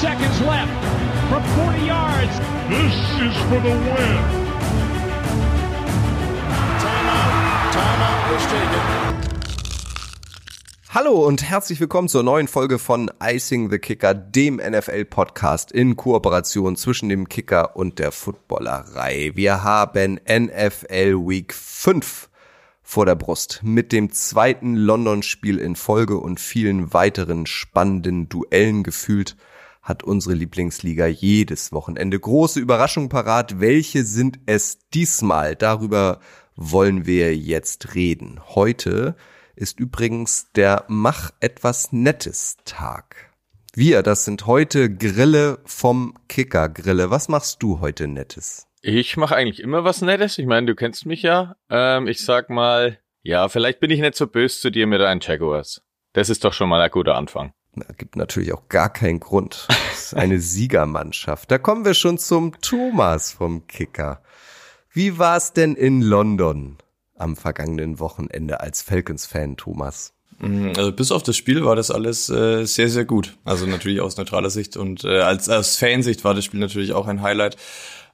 seconds left from 40 yards. This is for the win. Timeout. Timeout was taken. Hallo und herzlich willkommen zur neuen Folge von Icing the Kicker, dem NFL-Podcast in Kooperation zwischen dem Kicker und der Footballerei. Wir haben NFL Week 5 vor der Brust mit dem zweiten London-Spiel in Folge und vielen weiteren spannenden Duellen gefühlt hat unsere Lieblingsliga jedes Wochenende große Überraschungen parat. Welche sind es diesmal? Darüber wollen wir jetzt reden. Heute ist übrigens der Mach etwas Nettes Tag. Wir, das sind heute Grille vom Kicker Grille. Was machst du heute Nettes? Ich mache eigentlich immer was Nettes. Ich meine, du kennst mich ja. Ähm, ich sag mal, ja, vielleicht bin ich nicht so böse zu dir mit deinen Jaguars. Das ist doch schon mal ein guter Anfang. Gibt natürlich auch gar keinen Grund. Das ist eine Siegermannschaft. Da kommen wir schon zum Thomas vom Kicker. Wie war's denn in London? am vergangenen Wochenende als Falcons-Fan, Thomas? Mm, also bis auf das Spiel war das alles äh, sehr, sehr gut. Also natürlich aus neutraler Sicht und äh, als, als Fansicht war das Spiel natürlich auch ein Highlight.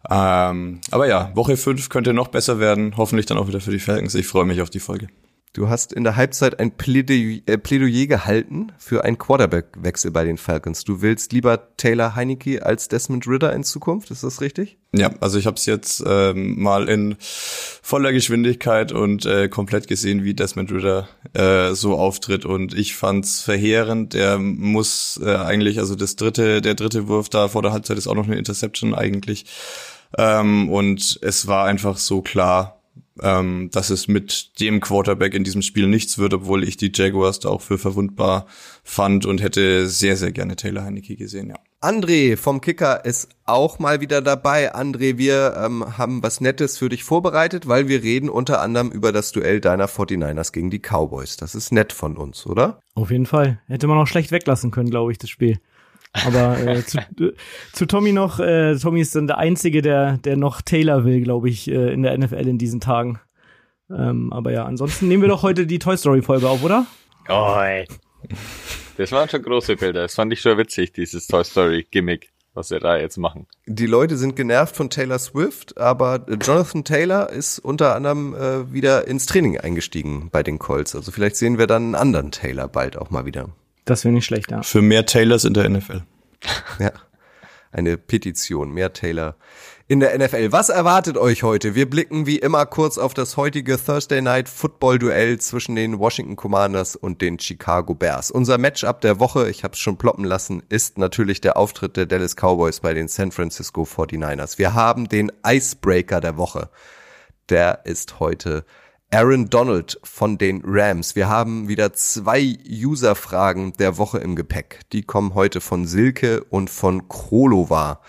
Ähm, aber ja, Woche 5 könnte noch besser werden. Hoffentlich dann auch wieder für die Falcons. Ich freue mich auf die Folge. Du hast in der Halbzeit ein Plädoyer, äh, Plädoyer gehalten für einen Quarterback-Wechsel bei den Falcons. Du willst lieber Taylor Heineke als Desmond Ritter in Zukunft, ist das richtig? Ja, also ich habe es jetzt ähm, mal in voller Geschwindigkeit und äh, komplett gesehen, wie Desmond Ritter äh, so auftritt und ich fand's verheerend. Der muss äh, eigentlich, also das dritte, der dritte Wurf da vor der Halbzeit ist auch noch eine Interception eigentlich. Ähm, und es war einfach so klar, ähm, dass es mit dem Quarterback in diesem Spiel nichts wird, obwohl ich die Jaguars da auch für verwundbar fand und hätte sehr, sehr gerne Taylor Heineke gesehen, ja. André vom Kicker ist auch mal wieder dabei. André, wir ähm, haben was Nettes für dich vorbereitet, weil wir reden unter anderem über das Duell deiner 49ers gegen die Cowboys. Das ist nett von uns, oder? Auf jeden Fall. Hätte man auch schlecht weglassen können, glaube ich, das Spiel. Aber äh, zu, äh, zu Tommy noch, äh, Tommy ist dann der Einzige, der, der noch Taylor will, glaube ich, äh, in der NFL in diesen Tagen. Ähm, aber ja, ansonsten nehmen wir doch heute die Toy Story Folge auf, oder? Oh, ey. Das waren schon große Bilder. Das fand ich schon witzig, dieses Toy Story Gimmick, was wir da jetzt machen. Die Leute sind genervt von Taylor Swift, aber Jonathan Taylor ist unter anderem äh, wieder ins Training eingestiegen bei den Colts. Also vielleicht sehen wir dann einen anderen Taylor bald auch mal wieder. Das wäre nicht schlecht, ja. Für mehr Taylors in der NFL. ja. Eine Petition, mehr Taylor in der NFL. Was erwartet euch heute? Wir blicken wie immer kurz auf das heutige Thursday Night Football Duell zwischen den Washington Commanders und den Chicago Bears. Unser Matchup der Woche, ich habe es schon ploppen lassen, ist natürlich der Auftritt der Dallas Cowboys bei den San Francisco 49ers. Wir haben den Icebreaker der Woche. Der ist heute Aaron Donald von den Rams. Wir haben wieder zwei User-Fragen der Woche im Gepäck. Die kommen heute von Silke und von Krolova.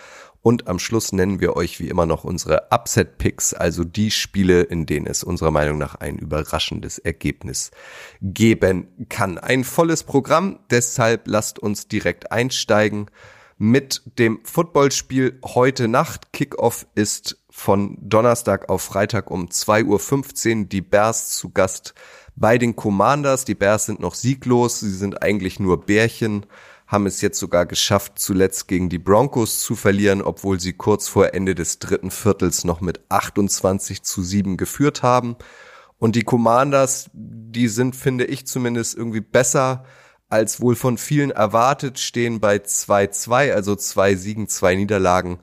Und am Schluss nennen wir euch wie immer noch unsere Upset-Picks, also die Spiele, in denen es unserer Meinung nach ein überraschendes Ergebnis geben kann. Ein volles Programm, deshalb lasst uns direkt einsteigen mit dem Footballspiel heute Nacht. Kickoff ist von Donnerstag auf Freitag um 2.15 Uhr die Bears zu Gast bei den Commanders. Die Bears sind noch sieglos, sie sind eigentlich nur Bärchen, haben es jetzt sogar geschafft, zuletzt gegen die Broncos zu verlieren, obwohl sie kurz vor Ende des dritten Viertels noch mit 28 zu 7 geführt haben. Und die Commanders, die sind, finde ich zumindest irgendwie besser als wohl von vielen erwartet, stehen bei 2-2, also zwei Siegen, zwei Niederlagen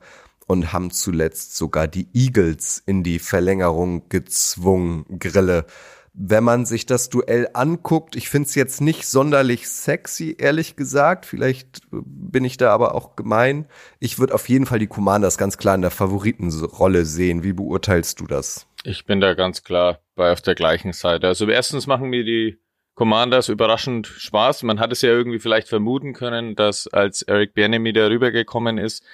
und haben zuletzt sogar die Eagles in die Verlängerung gezwungen, Grille. Wenn man sich das Duell anguckt, ich finde es jetzt nicht sonderlich sexy, ehrlich gesagt. Vielleicht bin ich da aber auch gemein. Ich würde auf jeden Fall die Commanders ganz klar in der Favoritenrolle sehen. Wie beurteilst du das? Ich bin da ganz klar bei auf der gleichen Seite. Also erstens machen mir die Commanders überraschend Spaß. Man hat es ja irgendwie vielleicht vermuten können, dass als Eric Bieniemy da rübergekommen ist,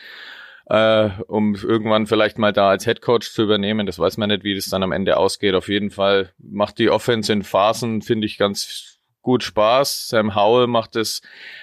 äh, um irgendwann vielleicht mal da als Head Coach zu übernehmen. Das weiß man nicht, wie das dann am Ende ausgeht. Auf jeden Fall macht die Offense in Phasen, finde ich, ganz gut Spaß. Sam Howell macht es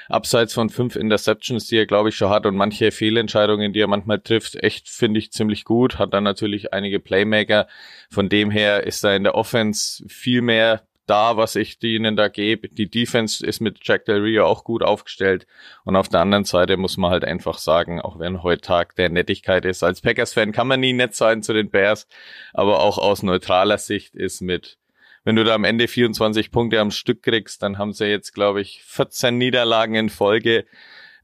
abseits von fünf Interceptions, die er, glaube ich, schon hat und manche Fehlentscheidungen, die er manchmal trifft, echt, finde ich, ziemlich gut. Hat dann natürlich einige Playmaker. Von dem her ist da in der Offense viel mehr da, was ich ihnen da gebe. Die Defense ist mit Jack Del Rio auch gut aufgestellt. Und auf der anderen Seite muss man halt einfach sagen, auch wenn heute Tag der Nettigkeit ist, als Packers-Fan kann man nie nett sein zu den Bears, aber auch aus neutraler Sicht ist mit wenn du da am Ende 24 Punkte am Stück kriegst, dann haben sie jetzt, glaube ich, 14 Niederlagen in Folge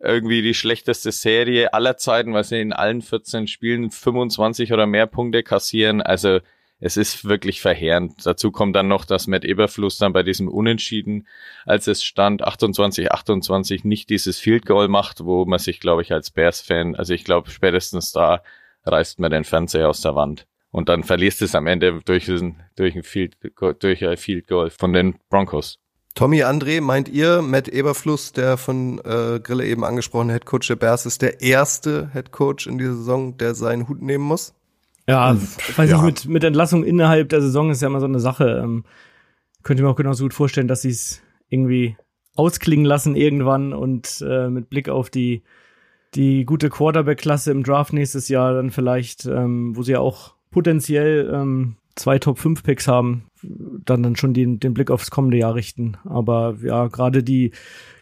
irgendwie die schlechteste Serie aller Zeiten, weil sie in allen 14 Spielen 25 oder mehr Punkte kassieren. Also es ist wirklich verheerend. Dazu kommt dann noch, dass Matt Eberfluss dann bei diesem Unentschieden, als es stand 28, 28, nicht dieses Field Goal macht, wo man sich, glaube ich, als Bears-Fan, also ich glaube, spätestens da reißt man den Fernseher aus der Wand. Und dann verlierst es am Ende durch, durch, ein Field, durch ein Field Goal von den Broncos. Tommy André, meint ihr, Matt Eberfluss, der von äh, Grille eben angesprochene Headcoach der Bears, ist der erste Headcoach in dieser Saison, der seinen Hut nehmen muss? Ja, ich weiß ja. nicht, mit, mit Entlassung innerhalb der Saison ist ja immer so eine Sache. Ähm, könnte mir auch genauso gut vorstellen, dass sie es irgendwie ausklingen lassen irgendwann und äh, mit Blick auf die die gute Quarterback-Klasse im Draft nächstes Jahr dann vielleicht, ähm, wo sie ja auch potenziell ähm, zwei Top 5 Picks haben, dann dann schon den, den Blick aufs kommende Jahr richten. Aber ja, gerade die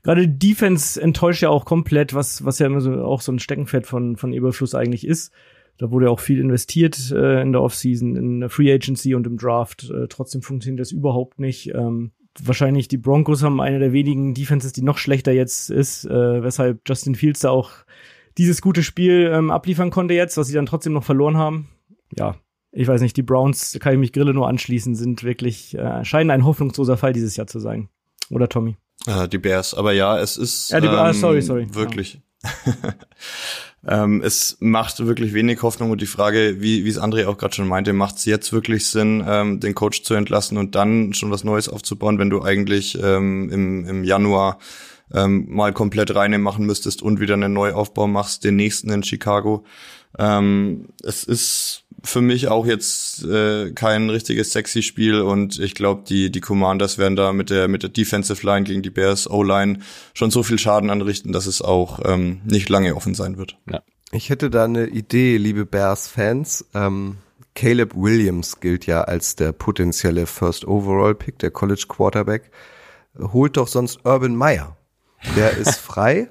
gerade die Defense enttäuscht ja auch komplett, was was ja immer so auch so ein Steckenpferd von von Eberfluss eigentlich ist. Da wurde auch viel investiert äh, in der Offseason, in der Free Agency und im Draft. Äh, trotzdem funktioniert das überhaupt nicht. Ähm, wahrscheinlich die Broncos haben eine der wenigen Defenses, die noch schlechter jetzt ist, äh, weshalb Justin Fields da auch dieses gute Spiel ähm, abliefern konnte jetzt, was sie dann trotzdem noch verloren haben. Ja, ich weiß nicht, die Browns, kann ich mich Grille nur anschließen, sind wirklich, äh, scheinen ein hoffnungsloser Fall dieses Jahr zu sein. Oder Tommy? Äh, die Bears, aber ja, es ist ja, die, ähm, ah, sorry, sorry. wirklich. Ja. ähm, es macht wirklich wenig Hoffnung und die Frage, wie, wie es André auch gerade schon meinte, macht es jetzt wirklich Sinn, ähm, den Coach zu entlassen und dann schon was Neues aufzubauen, wenn du eigentlich ähm, im, im Januar ähm, mal komplett reine machen müsstest und wieder einen Neuaufbau machst, den nächsten in Chicago. Ähm, es ist für mich auch jetzt äh, kein richtiges sexy Spiel und ich glaube, die die Commanders werden da mit der mit der Defensive Line gegen die Bears O-Line schon so viel Schaden anrichten, dass es auch ähm, nicht lange offen sein wird. Ja. Ich hätte da eine Idee, liebe Bears-Fans. Ähm, Caleb Williams gilt ja als der potenzielle First Overall Pick, der College Quarterback. Holt doch sonst Urban Meyer. Der ist frei.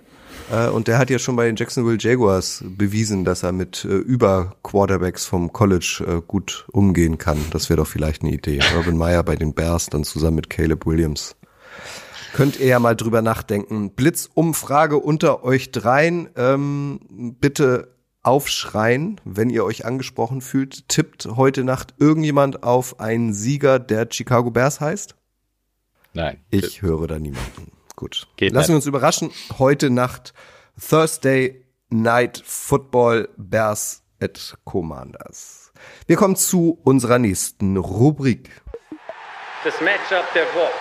Äh, und der hat ja schon bei den Jacksonville Jaguars bewiesen, dass er mit äh, über Quarterbacks vom College äh, gut umgehen kann. Das wäre doch vielleicht eine Idee. Urban Meyer bei den Bears dann zusammen mit Caleb Williams. Könnt ihr ja mal drüber nachdenken. Blitzumfrage unter euch dreien. Ähm, bitte aufschreien, wenn ihr euch angesprochen fühlt. Tippt heute Nacht irgendjemand auf einen Sieger, der Chicago Bears heißt? Nein. Ich höre da niemanden. Gut. Geht Lassen wir uns überraschen. Heute Nacht Thursday Night Football Bears at Commanders. Wir kommen zu unserer nächsten Rubrik. Das Matchup der Woche.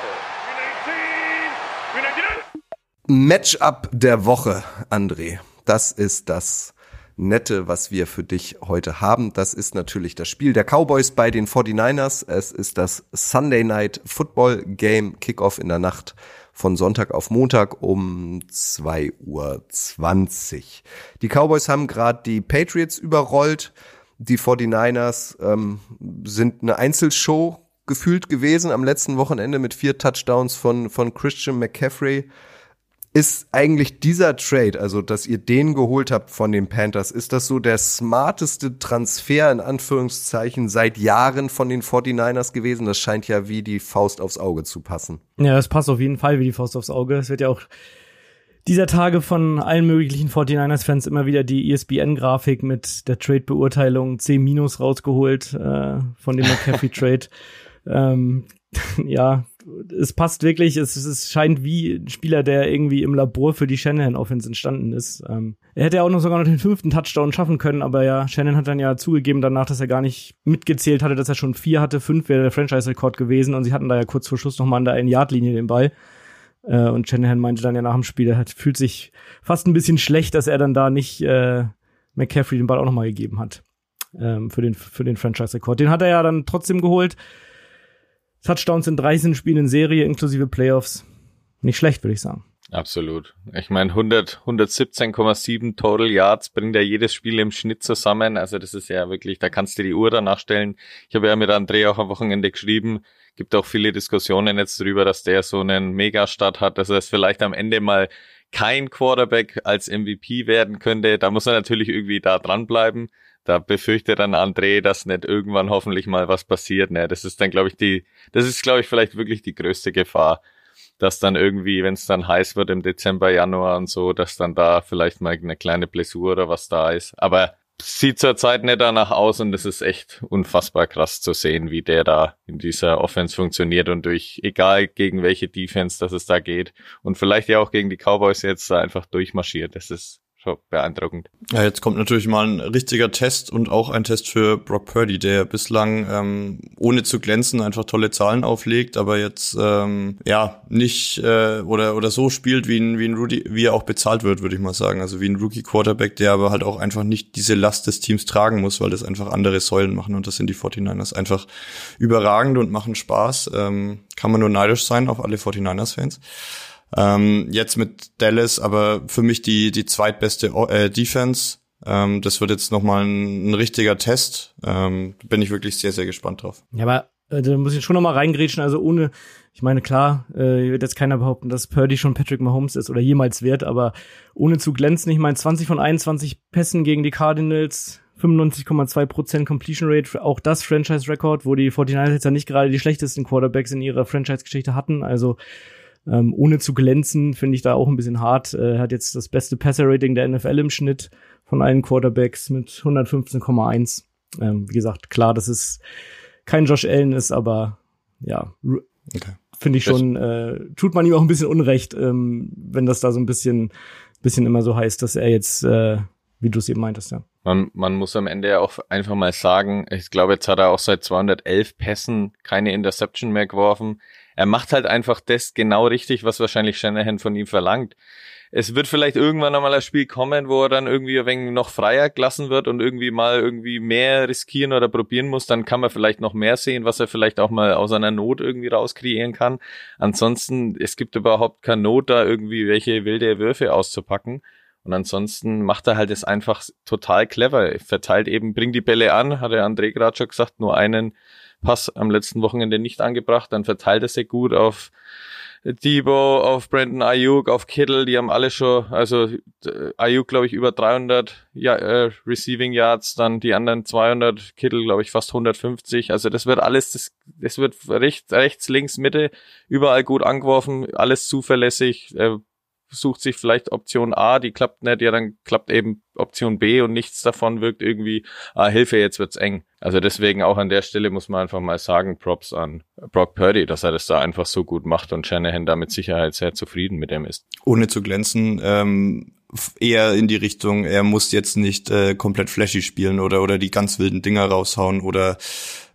Matchup der Woche, André. Das ist das Nette, was wir für dich heute haben. Das ist natürlich das Spiel der Cowboys bei den 49ers. Es ist das Sunday Night Football Game Kickoff in der Nacht von Sonntag auf Montag um 2.20 Uhr. Die Cowboys haben gerade die Patriots überrollt. Die 49ers ähm, sind eine Einzelshow gefühlt gewesen am letzten Wochenende mit vier Touchdowns von, von Christian McCaffrey. Ist eigentlich dieser Trade, also dass ihr den geholt habt von den Panthers, ist das so der smarteste Transfer in Anführungszeichen seit Jahren von den 49ers gewesen? Das scheint ja wie die Faust aufs Auge zu passen. Ja, das passt auf jeden Fall wie die Faust aufs Auge. Es wird ja auch dieser Tage von allen möglichen 49ers-Fans immer wieder die ESPN-Grafik mit der Trade-Beurteilung C- rausgeholt äh, von dem McCaffrey-Trade. ähm, ja, es passt wirklich. Es, es scheint wie ein Spieler, der irgendwie im Labor für die Shanahan Offense entstanden ist. Ähm, er hätte ja auch noch sogar noch den fünften Touchdown schaffen können, aber ja, Shannon hat dann ja zugegeben danach, dass er gar nicht mitgezählt hatte, dass er schon vier hatte. Fünf wäre der Franchise-Rekord gewesen und sie hatten da ja kurz vor Schluss noch mal an der Ein-Yard-Linie den Ball. Äh, und Shanahan meinte dann ja nach dem Spiel, er hat, fühlt sich fast ein bisschen schlecht, dass er dann da nicht äh, McCaffrey den Ball auch noch mal gegeben hat. Ähm, für den, für den Franchise-Rekord. Den hat er ja dann trotzdem geholt. Touchdowns in 13 Spielen in Serie inklusive Playoffs. Nicht schlecht, würde ich sagen. Absolut. Ich meine, 100, 117,7 Total Yards bringt ja jedes Spiel im Schnitt zusammen. Also das ist ja wirklich, da kannst du die Uhr danach stellen. Ich habe ja mit André auch am Wochenende geschrieben, gibt auch viele Diskussionen jetzt drüber, dass der so einen Megastart hat, dass er es vielleicht am Ende mal kein Quarterback als MVP werden könnte. Da muss er natürlich irgendwie da dranbleiben. Da befürchtet dann André, dass nicht irgendwann hoffentlich mal was passiert. Ne, das ist dann, glaube ich, die, das ist, glaube ich, vielleicht wirklich die größte Gefahr dass dann irgendwie, wenn es dann heiß wird im Dezember, Januar und so, dass dann da vielleicht mal eine kleine Blessur oder was da ist. Aber sieht zurzeit nicht danach aus und es ist echt unfassbar krass zu sehen, wie der da in dieser Offense funktioniert und durch egal gegen welche Defense, dass es da geht und vielleicht ja auch gegen die Cowboys jetzt da einfach durchmarschiert. Das ist schon beeindruckend. Ja, jetzt kommt natürlich mal ein richtiger Test und auch ein Test für Brock Purdy, der bislang ähm, ohne zu glänzen einfach tolle Zahlen auflegt, aber jetzt ähm, ja nicht äh, oder oder so spielt wie ein wie ein Rudy, wie er auch bezahlt wird, würde ich mal sagen. Also wie ein Rookie Quarterback, der aber halt auch einfach nicht diese Last des Teams tragen muss, weil das einfach andere Säulen machen und das sind die 49ers einfach überragend und machen Spaß. Ähm, kann man nur neidisch sein auf alle 49ers Fans. Ähm, jetzt mit Dallas, aber für mich die, die zweitbeste äh, Defense. Ähm, das wird jetzt nochmal ein, ein richtiger Test. Ähm, bin ich wirklich sehr, sehr gespannt drauf. Ja, aber äh, da muss ich schon nochmal reingrätschen. Also ohne, ich meine, klar, äh, wird jetzt keiner behaupten, dass Purdy schon Patrick Mahomes ist oder jemals wird, aber ohne zu glänzen, ich meine, 20 von 21 Pässen gegen die Cardinals, 95,2% Completion Rate, auch das Franchise-Record, wo die 49ers jetzt ja nicht gerade die schlechtesten Quarterbacks in ihrer Franchise-Geschichte hatten. Also ähm, ohne zu glänzen, finde ich da auch ein bisschen hart. Er hat jetzt das beste Passer-Rating der NFL im Schnitt von allen Quarterbacks mit 115,1. Ähm, wie gesagt, klar, dass es kein Josh Allen ist, aber ja, okay. finde ich schon, äh, tut man ihm auch ein bisschen Unrecht, ähm, wenn das da so ein bisschen, bisschen immer so heißt, dass er jetzt, äh, wie du es eben meintest, ja. Man, man muss am Ende ja auch einfach mal sagen, ich glaube, jetzt hat er auch seit 211 Pässen keine Interception mehr geworfen er macht halt einfach das genau richtig, was wahrscheinlich Shanahan von ihm verlangt. Es wird vielleicht irgendwann einmal ein Spiel kommen, wo er dann irgendwie ein wenig noch freier gelassen wird und irgendwie mal irgendwie mehr riskieren oder probieren muss. Dann kann man vielleicht noch mehr sehen, was er vielleicht auch mal aus einer Not irgendwie rauskreieren kann. Ansonsten, es gibt überhaupt keine Not, da irgendwie welche wilde Würfe auszupacken. Und ansonsten macht er halt es einfach total clever. Er verteilt eben, bringt die Bälle an, hat der André gerade schon gesagt, nur einen Pass am letzten Wochenende nicht angebracht, dann verteilt er sich gut auf Debo, auf Brandon Ayuk, auf Kittle, die haben alle schon, also äh, Ayuk glaube ich über 300 ja, äh, Receiving Yards, dann die anderen 200, Kittle glaube ich fast 150, also das wird alles, das, das wird rechts, rechts, links, Mitte, überall gut angeworfen, alles zuverlässig, äh, sucht sich vielleicht Option A, die klappt nicht, ja, dann klappt eben Option B und nichts davon wirkt irgendwie, ah, Hilfe, jetzt wird's eng. Also deswegen auch an der Stelle muss man einfach mal sagen, Props an Brock Purdy, dass er das da einfach so gut macht und Shanahan da mit Sicherheit sehr zufrieden mit dem ist. Ohne zu glänzen, ähm, eher in die Richtung, er muss jetzt nicht äh, komplett flashy spielen oder oder die ganz wilden Dinger raushauen oder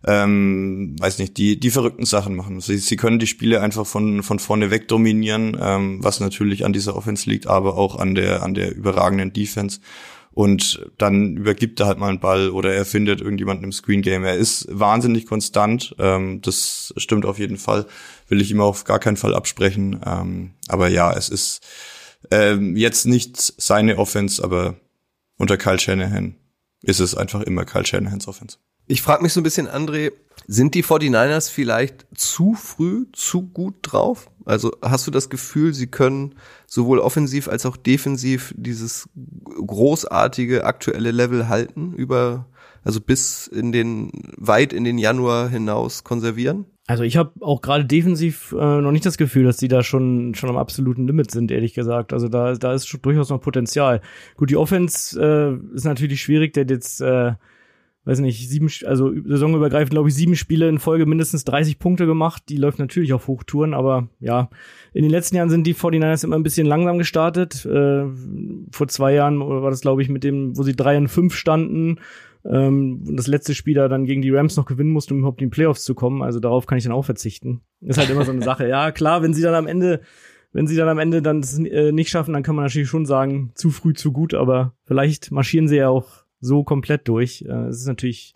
ähm, weiß nicht, die die verrückten Sachen machen. Sie, sie können die Spiele einfach von von vorne weg dominieren, ähm, was natürlich an dieser Offense liegt, aber auch an der an der überragenden Defense. Und dann übergibt er halt mal einen Ball oder er findet irgendjemanden im Screen Game. Er ist wahnsinnig konstant. Ähm, das stimmt auf jeden Fall. Will ich ihm auf gar keinen Fall absprechen. Ähm, aber ja, es ist ähm, jetzt nicht seine Offense, aber unter Kyle Shanahan ist es einfach immer Kyle Shanahans Offense. Ich frage mich so ein bisschen, André, sind die 49ers vielleicht zu früh, zu gut drauf? Also hast du das Gefühl, sie können sowohl offensiv als auch defensiv dieses großartige aktuelle Level halten über also bis in den weit in den Januar hinaus konservieren? Also ich habe auch gerade defensiv äh, noch nicht das Gefühl, dass die da schon schon am absoluten Limit sind, ehrlich gesagt. Also da da ist durchaus noch Potenzial. Gut, die Offense äh, ist natürlich schwierig, der jetzt äh, weiß nicht, sieben, also saisonübergreifend, glaube ich, sieben Spiele in Folge mindestens 30 Punkte gemacht. Die läuft natürlich auf Hochtouren, aber ja, in den letzten Jahren sind die 49ers immer ein bisschen langsam gestartet. Äh, vor zwei Jahren war das, glaube ich, mit dem, wo sie drei und fünf standen ähm, und das letzte Spiel da dann gegen die Rams noch gewinnen musste, um überhaupt in die Playoffs zu kommen. Also darauf kann ich dann auch verzichten. Ist halt immer so eine Sache. Ja, klar, wenn sie dann am Ende, wenn sie dann am Ende dann äh, nicht schaffen, dann kann man natürlich schon sagen, zu früh, zu gut, aber vielleicht marschieren sie ja auch so komplett durch. Äh, es ist natürlich,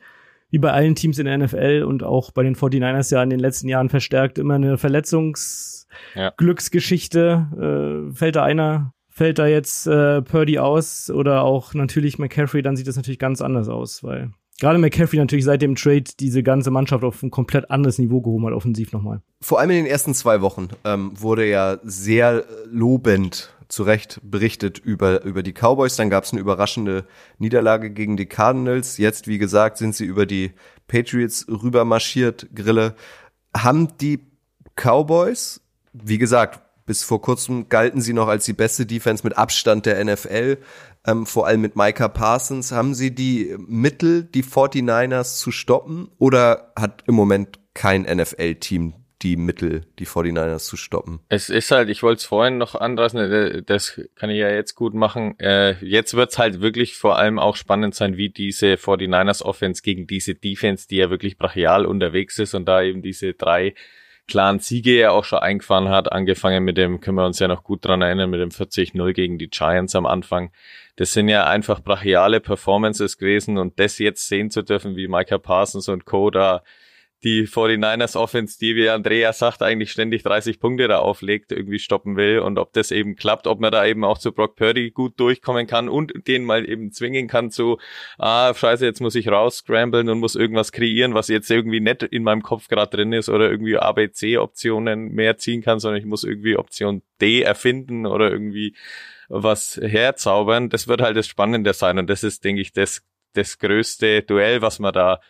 wie bei allen Teams in der NFL und auch bei den 49ers ja in den letzten Jahren verstärkt immer eine Verletzungsglücksgeschichte. Ja. Äh, fällt da einer, fällt da jetzt äh, Purdy aus oder auch natürlich McCaffrey, dann sieht das natürlich ganz anders aus, weil gerade McCaffrey natürlich seit dem Trade diese ganze Mannschaft auf ein komplett anderes Niveau gehoben hat, offensiv nochmal. Vor allem in den ersten zwei Wochen ähm, wurde ja sehr lobend zu Recht berichtet über, über die Cowboys. Dann gab es eine überraschende Niederlage gegen die Cardinals. Jetzt, wie gesagt, sind sie über die Patriots rübermarschiert, Grille. Haben die Cowboys, wie gesagt, bis vor kurzem galten sie noch als die beste Defense mit Abstand der NFL, ähm, vor allem mit Micah Parsons. Haben sie die Mittel, die 49ers zu stoppen oder hat im Moment kein NFL-Team die Mittel, die 49ers zu stoppen. Es ist halt, ich wollte es vorhin noch anreißen, äh, das kann ich ja jetzt gut machen. Äh, jetzt wird's halt wirklich vor allem auch spannend sein, wie diese 49ers Offense gegen diese Defense, die ja wirklich brachial unterwegs ist und da eben diese drei klaren Siege ja auch schon eingefahren hat, angefangen mit dem, können wir uns ja noch gut dran erinnern, mit dem 40-0 gegen die Giants am Anfang. Das sind ja einfach brachiale Performances gewesen und das jetzt sehen zu dürfen, wie Micah Parsons und Co. da die 49ers Offense, die, wie Andrea sagt, eigentlich ständig 30 Punkte da auflegt, irgendwie stoppen will und ob das eben klappt, ob man da eben auch zu Brock Purdy gut durchkommen kann und den mal eben zwingen kann zu, ah, scheiße, jetzt muss ich raus scramblen und muss irgendwas kreieren, was jetzt irgendwie nicht in meinem Kopf gerade drin ist oder irgendwie ABC-Optionen mehr ziehen kann, sondern ich muss irgendwie Option D erfinden oder irgendwie was herzaubern. Das wird halt das Spannende sein und das ist, denke ich, das, das größte Duell, was man da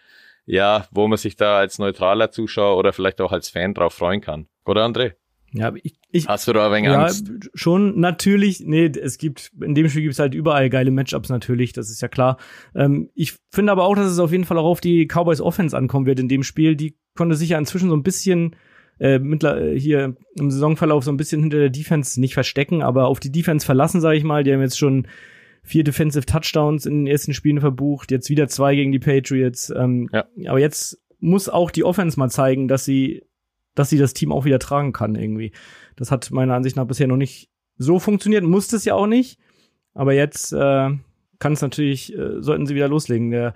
ja, wo man sich da als neutraler Zuschauer oder vielleicht auch als Fan drauf freuen kann. Oder André? Ja, ich, ich Hast du da ein wenig ja, Angst? schon natürlich. Nee, es gibt, in dem Spiel gibt es halt überall geile Matchups natürlich, das ist ja klar. Ähm, ich finde aber auch, dass es auf jeden Fall auch auf die Cowboys Offense ankommen wird in dem Spiel. Die konnte sich ja inzwischen so ein bisschen äh, mittler, hier im Saisonverlauf so ein bisschen hinter der Defense nicht verstecken, aber auf die Defense verlassen, sage ich mal. Die haben jetzt schon vier Defensive Touchdowns in den ersten Spielen verbucht, jetzt wieder zwei gegen die Patriots. Ähm, ja. Aber jetzt muss auch die Offense mal zeigen, dass sie, dass sie das Team auch wieder tragen kann irgendwie. Das hat meiner Ansicht nach bisher noch nicht so funktioniert, musste es ja auch nicht. Aber jetzt äh, kann es natürlich, äh, sollten sie wieder loslegen. Der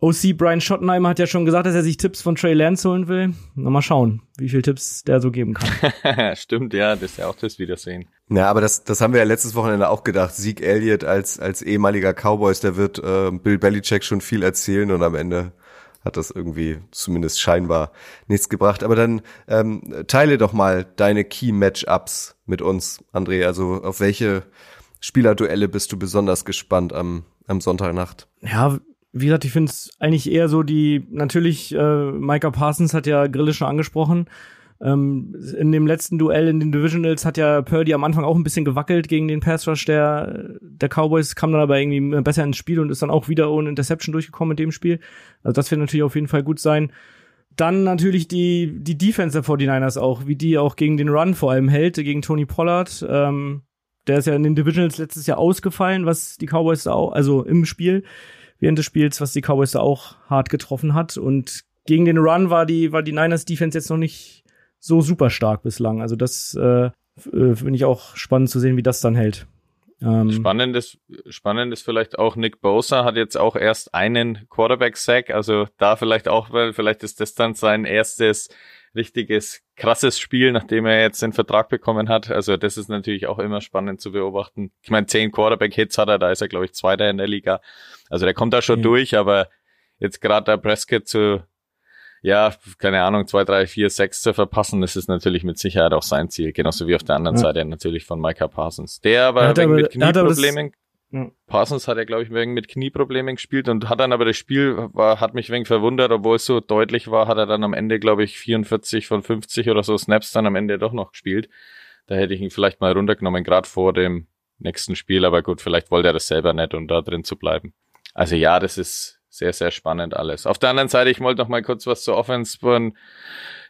OC Brian Schottenheimer hat ja schon gesagt, dass er sich Tipps von Trey Lance holen will. Na, mal schauen, wie viel Tipps der so geben kann. Stimmt, ja, das ist ja auch das Wiedersehen. Ja, aber das, das haben wir ja letztes Wochenende auch gedacht. Sieg Elliott als, als ehemaliger Cowboys, der wird äh, Bill Belichick schon viel erzählen und am Ende hat das irgendwie zumindest scheinbar nichts gebracht. Aber dann ähm, teile doch mal deine Key-Matchups mit uns, André. Also auf welche Spielerduelle bist du besonders gespannt am, am Sonntagnacht? Ja, wie gesagt, ich finde es eigentlich eher so die, natürlich, äh, Micah Parsons hat ja Grille schon angesprochen. Ähm, in dem letzten Duell in den Divisionals hat ja Purdy am Anfang auch ein bisschen gewackelt gegen den Pass Rush der, der Cowboys, kam dann aber irgendwie besser ins Spiel und ist dann auch wieder ohne Interception durchgekommen in dem Spiel. Also das wird natürlich auf jeden Fall gut sein. Dann natürlich die, die Defense der 49ers auch, wie die auch gegen den Run vor allem hält, gegen Tony Pollard. Ähm, der ist ja in den Divisionals letztes Jahr ausgefallen, was die Cowboys auch, also im Spiel während des Spiels, was die Cowboys da auch hart getroffen hat. Und gegen den Run war die, war die Niners Defense jetzt noch nicht so super stark bislang. Also das äh, äh, finde ich auch spannend zu sehen, wie das dann hält. Ähm, spannend, vielleicht auch Nick Bosa hat jetzt auch erst einen Quarterback-Sack, also da vielleicht auch, weil vielleicht ist das dann sein erstes richtiges krasses Spiel, nachdem er jetzt den Vertrag bekommen hat. Also das ist natürlich auch immer spannend zu beobachten. Ich meine, zehn Quarterback-Hits hat er, da ist er, glaube ich, Zweiter in der Liga. Also der kommt da schon mhm. durch, aber jetzt gerade der Prescott zu, ja, keine Ahnung, zwei, drei, vier, sechs zu verpassen, das ist natürlich mit Sicherheit auch sein Ziel. Genauso wie auf der anderen ja. Seite natürlich von Micah Parsons. Der aber wegen mit Knieproblemen ja. Parsons hat ja, glaube ich, wegen mit Knieproblemen gespielt und hat dann aber das Spiel, war, hat mich wegen verwundert, obwohl es so deutlich war, hat er dann am Ende, glaube ich, 44 von 50 oder so Snaps dann am Ende doch noch gespielt. Da hätte ich ihn vielleicht mal runtergenommen, gerade vor dem nächsten Spiel, aber gut, vielleicht wollte er das selber nicht, um da drin zu bleiben. Also ja, das ist sehr, sehr spannend alles. Auf der anderen Seite, ich wollte noch mal kurz was zur Offense von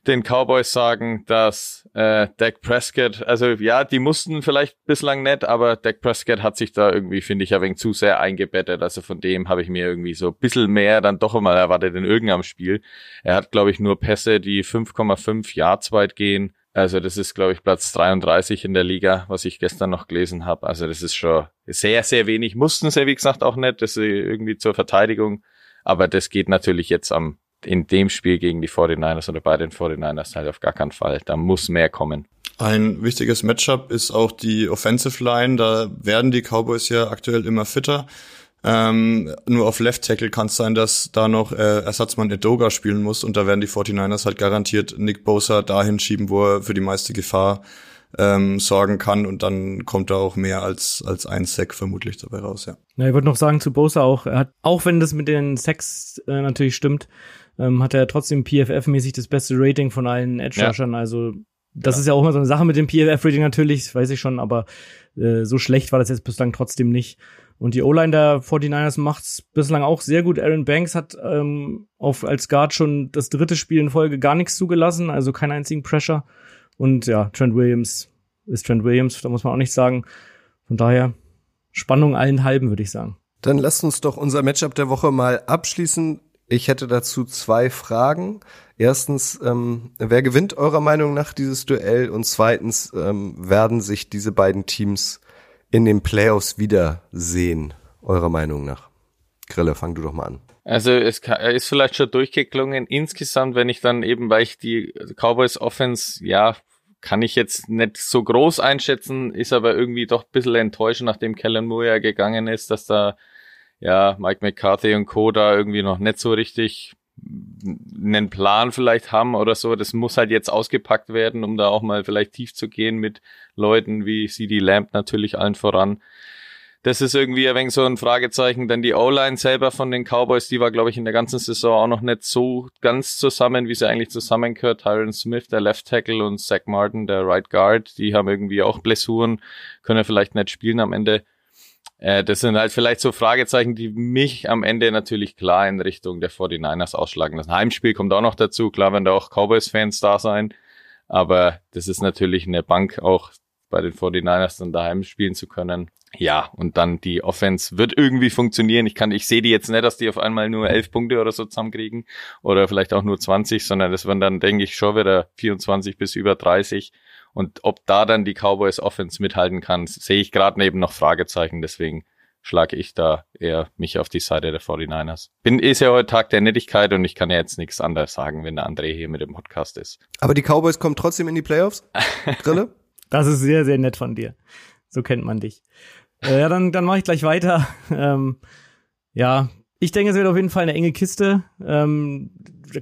den Cowboys sagen, dass äh, Dak Prescott, also ja, die mussten vielleicht bislang nicht, aber Dak Prescott hat sich da irgendwie, finde ich, ein wenig zu sehr eingebettet. Also von dem habe ich mir irgendwie so ein bisschen mehr dann doch mal erwartet in irgendeinem Spiel. Er hat, glaube ich, nur Pässe, die 5,5 Yards weit gehen. Also das ist, glaube ich, Platz 33 in der Liga, was ich gestern noch gelesen habe. Also das ist schon sehr, sehr wenig. Mussten sie, wie gesagt, auch nicht. Das ist irgendwie zur Verteidigung Aber das geht natürlich jetzt am in dem Spiel gegen die 49ers oder bei den 49ers halt auf gar keinen Fall. Da muss mehr kommen. Ein wichtiges Matchup ist auch die Offensive Line. Da werden die Cowboys ja aktuell immer fitter. Ähm, nur auf Left Tackle kann es sein, dass da noch äh, Ersatzmann Edoga spielen muss und da werden die 49ers halt garantiert Nick Bosa dahin schieben, wo er für die meiste Gefahr ähm, sorgen kann und dann kommt da auch mehr als als ein Sack vermutlich dabei raus, ja. Ja, ich würde noch sagen zu Bosa auch, er hat, auch wenn das mit den Sacks äh, natürlich stimmt, ähm, hat er trotzdem PFF-mäßig das beste Rating von allen Edge-Rushern. Ja. Also das ja. ist ja auch immer so eine Sache mit dem PFF-Rating natürlich, weiß ich schon, aber äh, so schlecht war das jetzt bislang trotzdem nicht. Und die O-Line der 49ers macht's bislang auch sehr gut. Aaron Banks hat ähm, auf, als Guard schon das dritte Spiel in Folge gar nichts zugelassen, also keinen einzigen Pressure. Und ja, Trent Williams ist Trent Williams, da muss man auch nicht sagen. Von daher Spannung allen halben, würde ich sagen. Dann lasst uns doch unser Matchup der Woche mal abschließen. Ich hätte dazu zwei Fragen. Erstens, ähm, wer gewinnt eurer Meinung nach dieses Duell? Und zweitens, ähm, werden sich diese beiden Teams in den Playoffs wiedersehen, eurer Meinung nach? Grille, fang du doch mal an. Also es ist vielleicht schon durchgeklungen. Insgesamt, wenn ich dann eben, weil ich die Cowboys Offense, ja, kann ich jetzt nicht so groß einschätzen, ist aber irgendwie doch ein bisschen enttäuschend, nachdem Kellen Moore gegangen ist, dass da ja, Mike McCarthy und Co. da irgendwie noch nicht so richtig einen Plan vielleicht haben oder so. Das muss halt jetzt ausgepackt werden, um da auch mal vielleicht tief zu gehen mit Leuten wie CD Lamp natürlich allen voran. Das ist irgendwie ein wenig so ein Fragezeichen. Denn die O-Line selber von den Cowboys, die war, glaube ich, in der ganzen Saison auch noch nicht so ganz zusammen, wie sie eigentlich zusammengehört. Tyron Smith, der Left Tackle und Zach Martin, der Right Guard, die haben irgendwie auch Blessuren, können vielleicht nicht spielen am Ende. Äh, das sind halt vielleicht so Fragezeichen, die mich am Ende natürlich klar in Richtung der 49ers ausschlagen. Das Heimspiel kommt auch noch dazu. Klar, wenn da auch Cowboys-Fans da sein. Aber das ist natürlich eine Bank auch bei den 49ers dann daheim spielen zu können. Ja, und dann die Offense wird irgendwie funktionieren. Ich kann, ich sehe die jetzt nicht, dass die auf einmal nur elf Punkte oder so zusammenkriegen oder vielleicht auch nur 20, sondern das werden dann, denke ich, schon wieder 24 bis über 30. Und ob da dann die Cowboys Offense mithalten kann, sehe ich gerade neben noch Fragezeichen. Deswegen schlage ich da eher mich auf die Seite der 49ers. Bin ist ja heute Tag der Nettigkeit und ich kann ja jetzt nichts anderes sagen, wenn der André hier mit dem Podcast ist. Aber die Cowboys kommen trotzdem in die Playoffs? Grille? Das ist sehr, sehr nett von dir. So kennt man dich. Äh, ja, dann, dann mache ich gleich weiter. Ähm, ja, ich denke, es wird auf jeden Fall eine enge Kiste. Ähm,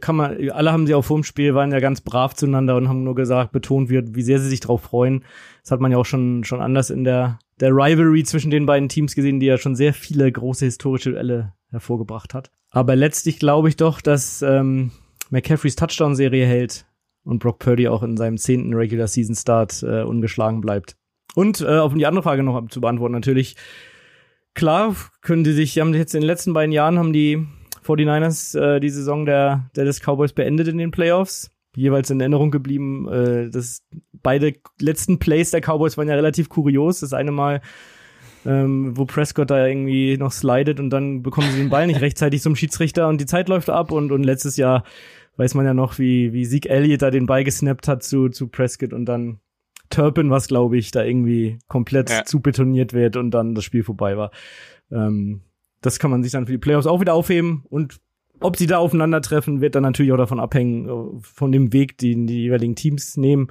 kann man, alle haben sie auch vorm Spiel, waren ja ganz brav zueinander und haben nur gesagt, betont wird, wie sehr sie sich drauf freuen. Das hat man ja auch schon, schon anders in der, der Rivalry zwischen den beiden Teams gesehen, die ja schon sehr viele große historische Duelle hervorgebracht hat. Aber letztlich glaube ich doch, dass ähm, McCaffreys Touchdown-Serie hält und Brock Purdy auch in seinem zehnten Regular Season Start äh, ungeschlagen bleibt. Und äh, auf die andere Frage noch zu beantworten, natürlich, klar, können die sich, haben jetzt in den letzten beiden Jahren haben die 49ers äh, die Saison der, der des Cowboys beendet in den Playoffs. Jeweils in Erinnerung geblieben, äh, dass beide letzten Plays der Cowboys waren ja relativ kurios. Das eine Mal, ähm, wo Prescott da irgendwie noch slidet und dann bekommen sie den Ball nicht rechtzeitig zum Schiedsrichter und die Zeit läuft ab und, und letztes Jahr weiß man ja noch, wie, wie Zeke Elliott da den Ball gesnappt hat zu, zu Prescott und dann Turpin, was glaube ich, da irgendwie komplett ja. zu betoniert wird und dann das Spiel vorbei war. Ähm, das kann man sich dann für die Playoffs auch wieder aufheben und ob sie da aufeinandertreffen, wird dann natürlich auch davon abhängen, äh, von dem Weg, den die jeweiligen Teams nehmen.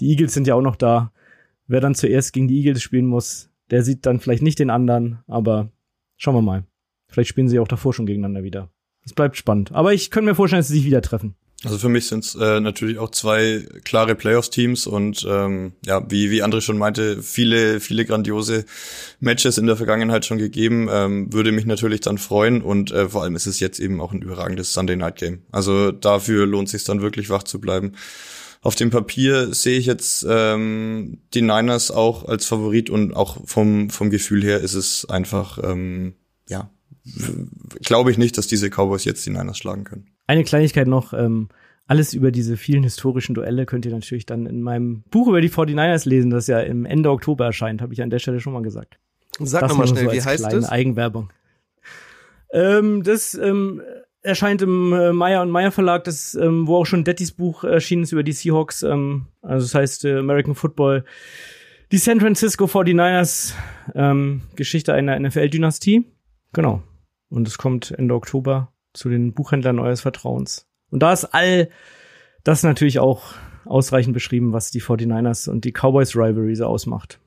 Die Eagles sind ja auch noch da. Wer dann zuerst gegen die Eagles spielen muss, der sieht dann vielleicht nicht den anderen, aber schauen wir mal. Vielleicht spielen sie auch davor schon gegeneinander wieder. Es bleibt spannend. Aber ich könnte mir vorstellen, dass sie sich wieder treffen. Also für mich sind es äh, natürlich auch zwei klare Playoffs-Teams und ähm, ja, wie wie André schon meinte, viele viele grandiose Matches in der Vergangenheit schon gegeben. Ähm, würde mich natürlich dann freuen und äh, vor allem ist es jetzt eben auch ein überragendes Sunday Night Game. Also dafür lohnt sich dann wirklich wach zu bleiben. Auf dem Papier sehe ich jetzt ähm, die Niners auch als Favorit und auch vom vom Gefühl her ist es einfach ähm, ja glaube ich nicht, dass diese Cowboys jetzt die Niners schlagen können. Eine Kleinigkeit noch, ähm, alles über diese vielen historischen Duelle könnt ihr natürlich dann in meinem Buch über die 49ers lesen, das ja im Ende Oktober erscheint, habe ich an der Stelle schon mal gesagt. Sag nochmal schnell, so wie heißt das? Eigenwerbung. Ähm, das ähm, erscheint im äh, Meyer und Meyer Verlag, das, ähm, wo auch schon Dettys Buch erschienen ist über die Seahawks, ähm, also das heißt äh, American Football, die San Francisco 49ers, ähm, Geschichte einer NFL-Dynastie. Genau. Und es kommt Ende Oktober zu den Buchhändlern eures Vertrauens. Und da ist all das natürlich auch ausreichend beschrieben, was die 49ers und die Cowboys Rivalry so ausmacht.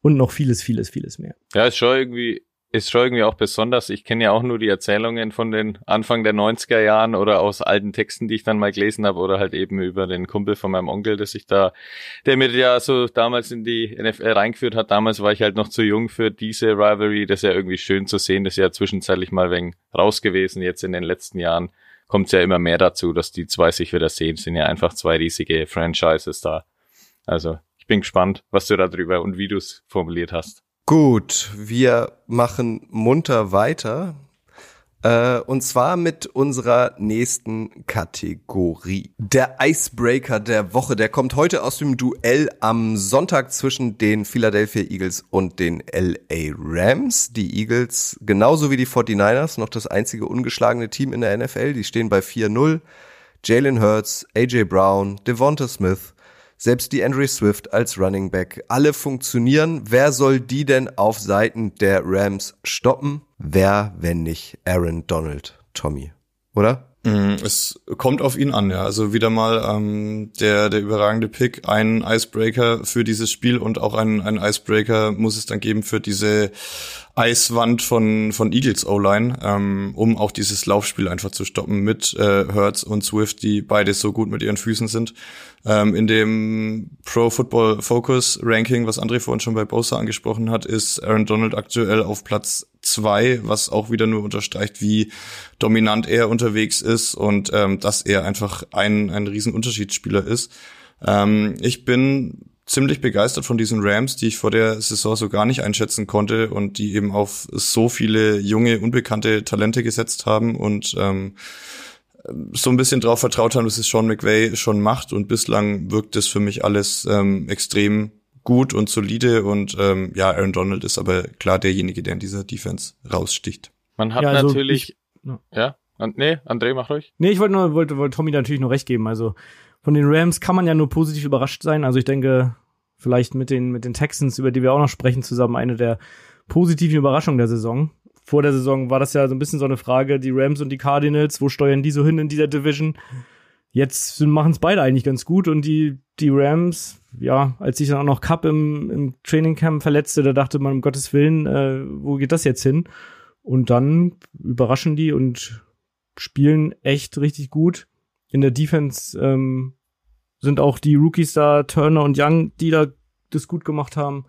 Und noch vieles, vieles, vieles mehr. Ja, ist schon irgendwie ist schon irgendwie auch besonders. Ich kenne ja auch nur die Erzählungen von den Anfang der 90er Jahren oder aus alten Texten, die ich dann mal gelesen habe oder halt eben über den Kumpel von meinem Onkel, dass ich da, der mir ja so damals in die NFL reingeführt hat. Damals war ich halt noch zu jung für diese Rivalry. Das ist ja irgendwie schön zu sehen. Das ist ja zwischenzeitlich mal wegen raus gewesen. Jetzt in den letzten Jahren kommt es ja immer mehr dazu, dass die zwei sich wieder sehen. Es sind ja einfach zwei riesige Franchises da. Also ich bin gespannt, was du da drüber und wie du es formuliert hast. Gut, wir machen munter weiter. Äh, und zwar mit unserer nächsten Kategorie. Der Icebreaker der Woche, der kommt heute aus dem Duell am Sonntag zwischen den Philadelphia Eagles und den LA Rams. Die Eagles, genauso wie die 49ers, noch das einzige ungeschlagene Team in der NFL. Die stehen bei 4-0. Jalen Hurts, AJ Brown, Devonta Smith, selbst die Andrew Swift als Running Back, alle funktionieren. Wer soll die denn auf Seiten der Rams stoppen? Wer, wenn nicht Aaron Donald, Tommy, oder? Mm, es kommt auf ihn an, ja. Also wieder mal ähm, der der überragende Pick, ein Icebreaker für dieses Spiel und auch ein ein Icebreaker muss es dann geben für diese Eiswand von, von Eagles O-Line, ähm, um auch dieses Laufspiel einfach zu stoppen mit äh, Hertz und Swift, die beide so gut mit ihren Füßen sind. Ähm, in dem Pro Football Focus Ranking, was André vorhin schon bei Bosa angesprochen hat, ist Aaron Donald aktuell auf Platz zwei, was auch wieder nur unterstreicht, wie dominant er unterwegs ist und ähm, dass er einfach ein, ein Riesenunterschiedsspieler ist. Ähm, ich bin ziemlich begeistert von diesen Rams, die ich vor der Saison so gar nicht einschätzen konnte und die eben auf so viele junge, unbekannte Talente gesetzt haben und ähm, so ein bisschen drauf vertraut haben, dass es Sean McVay schon macht und bislang wirkt es für mich alles ähm, extrem gut und solide und ähm, ja, Aaron Donald ist aber klar derjenige, der in dieser Defense raussticht. Man hat ja, also natürlich, ich, ja. nee, André, mach ruhig. Nee, ich wollte nur, wollte, wollte Tommy natürlich nur recht geben, also von den Rams kann man ja nur positiv überrascht sein. Also ich denke, vielleicht mit den, mit den Texans, über die wir auch noch sprechen, zusammen eine der positiven Überraschungen der Saison. Vor der Saison war das ja so ein bisschen so eine Frage, die Rams und die Cardinals, wo steuern die so hin in dieser Division? Jetzt machen es beide eigentlich ganz gut und die, die Rams, ja, als sich dann auch noch Cup im, im Trainingcamp verletzte, da dachte man, um Gottes Willen, äh, wo geht das jetzt hin? Und dann überraschen die und spielen echt richtig gut in der Defense ähm, sind auch die Rookies da, Turner und Young, die da das gut gemacht haben.